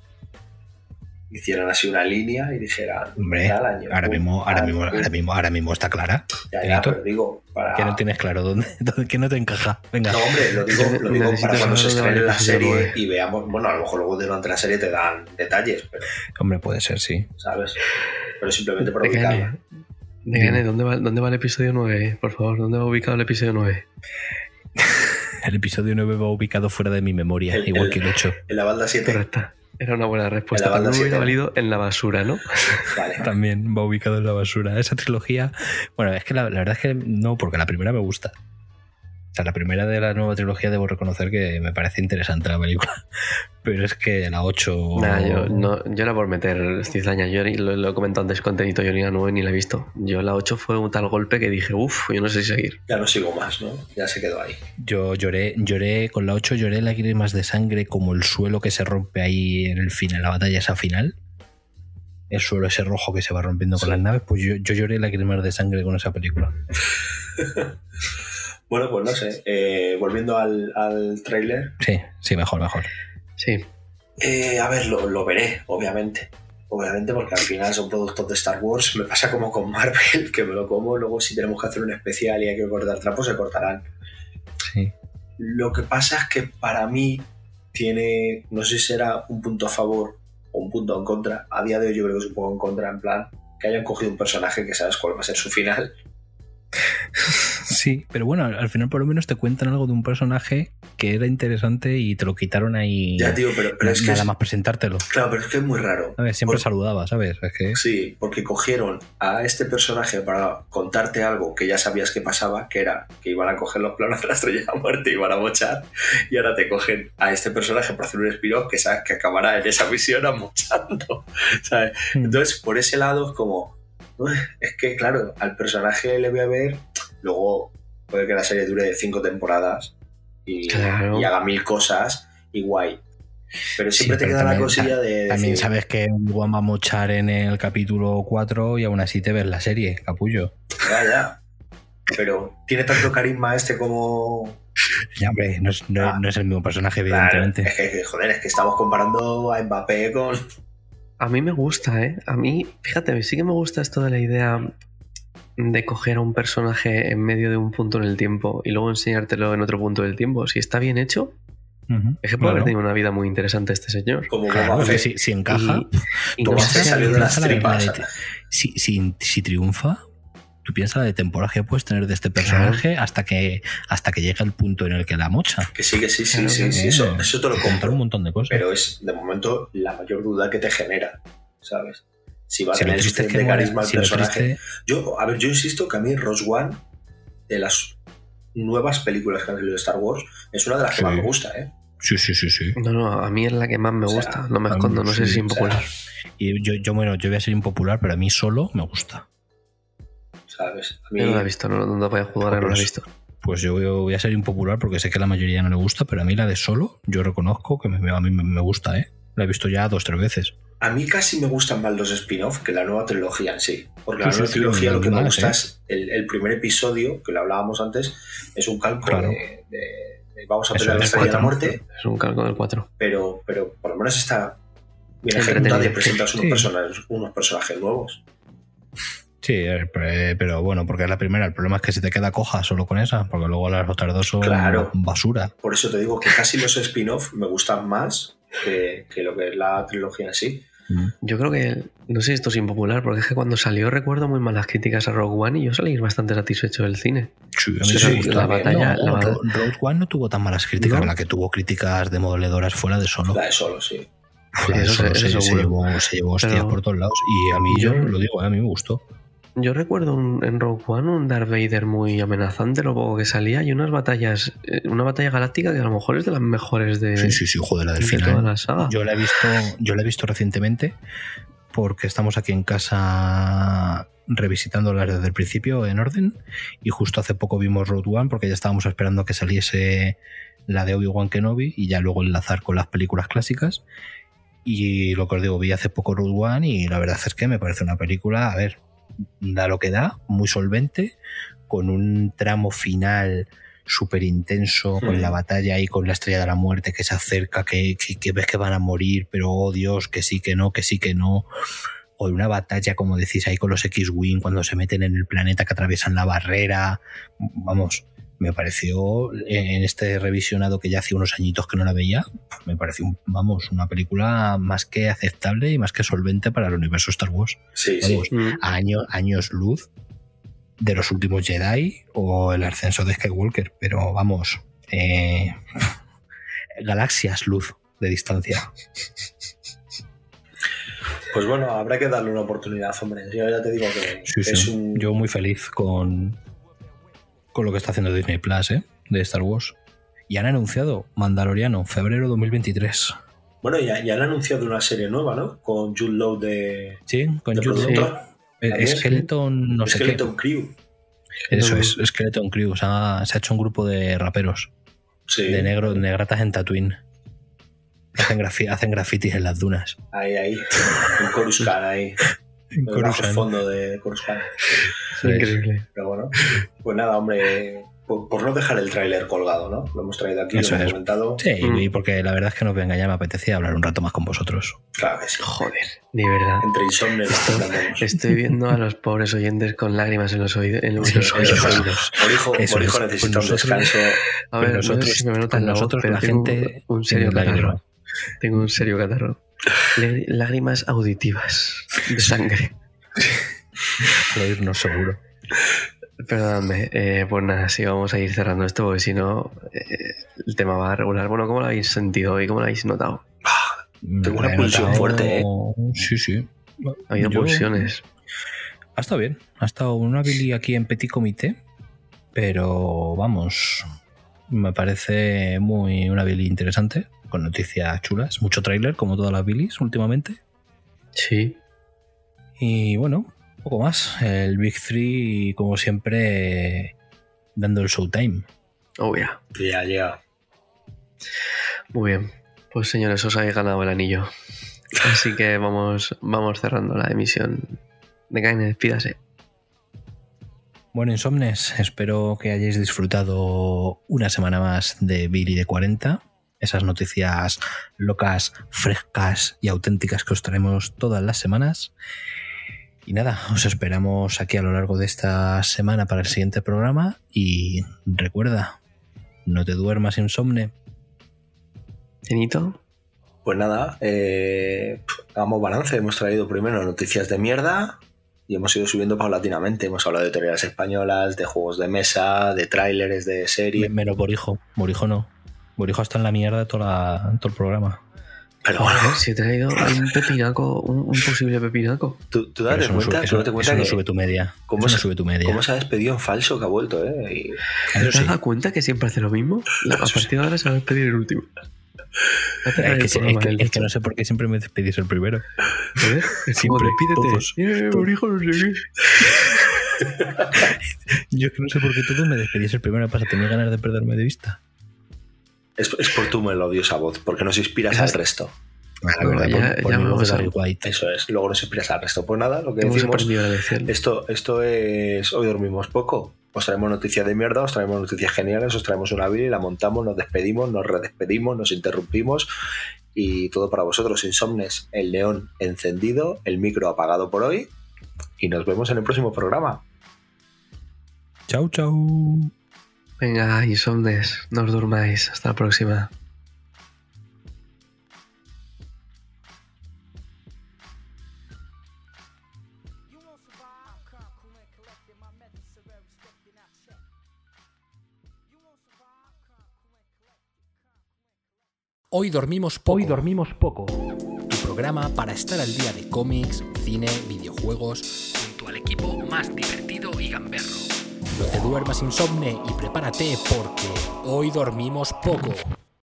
Hicieran así una línea y dijeran, Hombre, tal año, ahora mismo, ahora mismo, ahora mismo, ahora mismo está clara. Ya, ya, Benito. pero digo, para... Que no tienes claro dónde, dónde que no te encaja. Venga. No, hombre, lo digo, lo digo Necesitas para cuando se estrene la serie y veamos, bueno, a lo mejor luego durante la serie te dan detalles, pero, Hombre, puede ser, sí. ¿sabes? Pero simplemente por ubicarla. Gane, de Gane, ¿dónde va, ¿dónde va el episodio 9? Por favor, ¿dónde va ubicado el episodio 9? El episodio 9 va ubicado fuera de mi memoria, El- igual el- que el 8. En la balda 7, Correcta. Era una buena respuesta. En la banda También hubiera siete. valido en la basura, ¿no? vale. También va ubicado en la basura. Esa trilogía. Bueno, es que la, la verdad es que no, porque la primera me gusta. O sea, la primera de la nueva trilogía debo reconocer que me parece interesante la película. Pero es que la 8. Nah, yo, no, yo era por meter cizaña. Yo lo, lo he comentado antes con Tenito, yo ni la 9 ni la he visto. Yo la 8 fue un tal golpe que dije, uff, yo no sé si seguir. Ya no sigo más, ¿no? Ya se quedó ahí. Yo lloré, lloré con la 8, lloré lágrimas de sangre como el suelo que se rompe ahí en el final, la batalla esa final. El suelo ese rojo que se va rompiendo con Sí. las naves, pues yo, yo lloré lágrimas de sangre con esa película. Bueno, pues no sé. eh, volviendo al, al tráiler. Sí, sí, mejor, mejor. Sí. eh, a ver, lo, lo veré, obviamente. Obviamente, porque al final son productos de Star Wars. Me pasa como con Marvel, que me lo como. Luego, si tenemos que hacer un especial y hay que cortar trapos, se cortarán. Sí. Lo que pasa es que para mí tiene, no sé si será un punto a favor o un punto en contra. A día de hoy yo creo que es un poco en contra, en plan, que hayan cogido un personaje que sabes cuál va a ser su final. Sí, pero bueno, al final por lo menos te cuentan algo de un personaje que era interesante y te lo quitaron ahí. Ya, tío, pero, pero es que nada más presentártelo. claro, pero es que es muy raro. A ver, siempre saludaba, ¿sabes? Es que. Sí, porque cogieron a este personaje para contarte algo que ya sabías que pasaba, que era que iban a coger los planos de la estrella de la muerte y iban a mochar, y ahora te cogen a este personaje para hacer un spin-off que sabes que acabará en esa misión amochando, ¿sabes? Hmm. Entonces, por ese lado es como, "Uy, es que claro, al personaje le voy a ver, luego puede que la serie dure cinco temporadas y, Claro. y haga mil cosas y guay. Pero Sí, siempre te pero queda la cosilla de... También decir, sabes que Juan va a mochar en el capítulo 4 y aún así te ves la serie, capullo. Ya, ya. Pero tiene tanto carisma este como. Ya, hombre, no es, no- Ah. no es el mismo personaje, Claro, evidentemente. es que, joder, es que estamos comparando a Mbappé con. A mí me gusta, ¿eh? A mí, fíjate, sí que me gusta esto de la idea de coger a un personaje en medio de un punto en el tiempo y luego enseñártelo en otro punto del tiempo. Si está bien hecho, Ujú, es que puede haber tenido una vida muy interesante este señor. Como Claro, que si, si encaja, Y, y no sé, salió de las tripas. si, si, si triunfa, tú piensas la de temporada que puedes tener de este personaje hasta que hasta que llega el punto en el que la mocha. Que sí, que sí, sí, Claro sí, que sí, eso, eso te lo compro. un montón de cosas. Pero es, de momento, la mayor duda que te genera, ¿sabes? Si va a si tener suficiente carisma el si personaje. triste- Yo, a ver, yo insisto que a mí Rose One, de las nuevas películas que han salido de Star Wars, es una de las que más me gusta, ¿eh? Sí, sí, sí, sí. No, no, a mí es la que más me O sea, gusta. No me a mí escondo, no sé sí, si es o sea, impopular. Y yo, yo, bueno, yo voy a ser impopular, pero a mí solo me gusta. ¿Sabes? A mí, Yo no la he visto, no, no voy a jugar, no la he Pues- visto. Pues yo voy- a ser impopular porque sé que a la mayoría no le gusta, pero a mí la de solo, yo reconozco que me- a mí me, me gusta, ¿eh? La he visto ya dos, tres veces. a mí casi me gustan más los spin-off que la nueva trilogía en sí. Porque la nueva trilogía lo que me gusta ¿eh? es el, el primer episodio, que lo hablábamos antes, es un calco Claro. de, de- de vamos a pelear la es, estrella de la muerte, Es un calco del 4. pero, pero por lo menos está bien ejecutada y presentas unos, Sí. personajes, unos personajes nuevos. Sí, eh, pero bueno, porque es la primera. El problema es que se te queda coja solo con esa, porque luego las otras dos son Claro. basura. Por eso te digo que casi los spin-off me gustan más que, que lo que es la trilogía en sí. Yo creo que, no sé si esto es impopular, porque es que cuando salió recuerdo muy malas críticas a Rogue One y yo salí bastante satisfecho del cine. Sí, a mí Sí, sí la batalla, No, la batalla- Ro- Rogue One no tuvo tan malas críticas, ¿No? la que tuvo críticas demoledoras fuera de solo. La de solo, sí. La de solo se- se, eso se seguro. llevó, se llevó hostias Pero- por todos lados. Y a mí, yo Yo- lo digo, eh, a mí me gustó. Yo recuerdo un- en Rogue One un Darth Vader muy amenazante, lo poco que salía, y unas batallas, eh, una batalla galáctica que a lo mejor es de las mejores de, Sí, sí, sí, joder, la del de final. toda la saga. Yo la he visto, yo la he visto recientemente porque estamos aquí en casa revisitándolas desde el principio en orden y justo hace poco vimos Road One porque ya estábamos esperando a que saliese la de Obi-Wan Kenobi y ya luego enlazar con las películas clásicas y lo que os digo, vi hace poco Road One y la verdad es que me parece una película, a ver, da lo que da, muy solvente, con un tramo final súper intenso, con Hmm. la batalla ahí, con la estrella de la muerte que se acerca, que, que- que ves que van a morir, pero oh Dios, que sí, que no, que sí, que no. O una batalla, como decís, ahí con los X-Wing cuando se meten en el planeta que atraviesan la barrera. Vamos, me pareció en este revisionado que ya hace unos añitos que no la veía, me pareció, un- vamos, una película más que aceptable y más que solvente para el universo Star Wars. Sí, sí. Vamos, Mm. a años, años luz de los últimos Jedi o el ascenso de Skywalker, pero vamos, eh, galaxias luz de distancia. Pues bueno, habrá que darle una oportunidad, hombre. Yo ya te digo que Sí, sí. es un... Yo muy feliz con, con lo que está haciendo Disney Plus, ¿eh? De Star Wars. Y han anunciado Mandaloriano, febrero 2023. Bueno, ya, ya han anunciado una serie nueva, ¿no? Con Jude Law de, Sí, con de Jude Law. Eh, Skeleton, no sé Skeleton Crew. qué. Eso es, Skeleton Crew. Se ha, se ha hecho un grupo de raperos, Sí. de negro, de negratas en Tatooine. Hacen grafitis en las dunas. Ahí, ahí. En Coruscant, ahí. En el bajo Coruscant. fondo de Coruscant. Es. Increíble. Pero bueno, pues nada, hombre, por, por no dejar el tráiler colgado, ¿no? Lo hemos traído aquí, Eso lo hemos es. comentado. Sí, Mm. y porque la verdad es que no os voy a engañar, me apetecía hablar un rato más con vosotros. Claro que sí. Joder, de verdad. Entre insomnes nos Esto- entendemos. Estoy viendo a los pobres oyentes con lágrimas en los, oídos en los Sí, oídos. oídos. Morijo, Morijo es. necesita un nosotros- descanso. A ver, Con no sé nosotros- si me nota con en la voz, nosotros pero la tengo gente un serio catarro. Tengo un serio catarro. Lágrimas auditivas de sangre. Al oírnos seguro. Perdóname, eh, pues nada, sí, vamos a ir cerrando esto porque si no, eh, el tema va a regular. Bueno, ¿cómo lo habéis sentido hoy? ¿Cómo lo habéis notado? Tengo una pulsión notado- fuerte, ¿eh? Sí, sí. Ha habido Yo- pulsiones. Ha estado bien. Ha estado una Billy aquí en Petit Comité, pero vamos, me parece muy una Billy interesante, con noticias chulas, mucho tráiler como todas las Billys últimamente. Sí. Y bueno, poco más. El Big Three, como siempre, dando el showtime. Oh, ya. Ya, ya. Muy bien. Pues señores, os habéis ganado el anillo. Así que vamos, vamos cerrando la emisión. Venga, despídase. Bueno, Insomnes, espero que hayáis disfrutado una semana más de Billy de 40. Esas noticias locas, frescas y auténticas que os traemos todas las semanas. Y nada, os esperamos aquí a lo largo de esta semana para el siguiente programa. Y recuerda, no te duermas insomne. ¿Tenito? Pues nada, eh, hagamos balance. Hemos traído primero noticias de mierda y hemos ido subiendo paulatinamente. Hemos hablado de teorías españolas, de juegos de mesa, de tráileres de serie. Menos Borijo. Borijo no. Borijo está en la mierda de toda la- todo el programa. Pero bueno, si he traído un pepinaco, un, un posible pepinaco. tú, tú date eso no cuenta, sube- tú date eso- cuenta eso no que sube tu media. cómo Eso no se- sube tu media. cómo se ha despedido en falso que ha vuelto, ¿eh? Y- ¿Te sí. has dado cuenta que siempre hace lo mismo? A Eso partir de ahora se va a despedir el último. Hace Es que, programa es que- él, es que no sé por qué siempre me despedís el primero. Como Siempre, despídete. todos. Eh, no sé. Yo es que no sé por qué todos me despedís el primero. Pasa, tenía ganas de perderme de vista. Es, es por tu melodiosa voz, porque nos inspiras Esas- al resto. La No, verdad, ya- por, por ya vamos a- White. Eso es, luego nos inspiras al resto. Pues nada, lo que Hemos decimos, esto, esto es, hoy dormimos poco. Os traemos noticias de mierda, os traemos noticias geniales, os traemos una Billy, la montamos, nos despedimos, nos redespedimos, nos interrumpimos y todo para vosotros, insomnes. El león encendido, el micro apagado por hoy y nos vemos en el próximo programa. Chau, chau. Venga, insomnes, no os durmáis. Hasta la próxima. Hoy dormimos poco. Hoy dormimos poco. Tu programa para estar al día de cómics, cine, videojuegos, junto al equipo más divertido y gamberro. No te duermas insomne y prepárate porque hoy dormimos poco.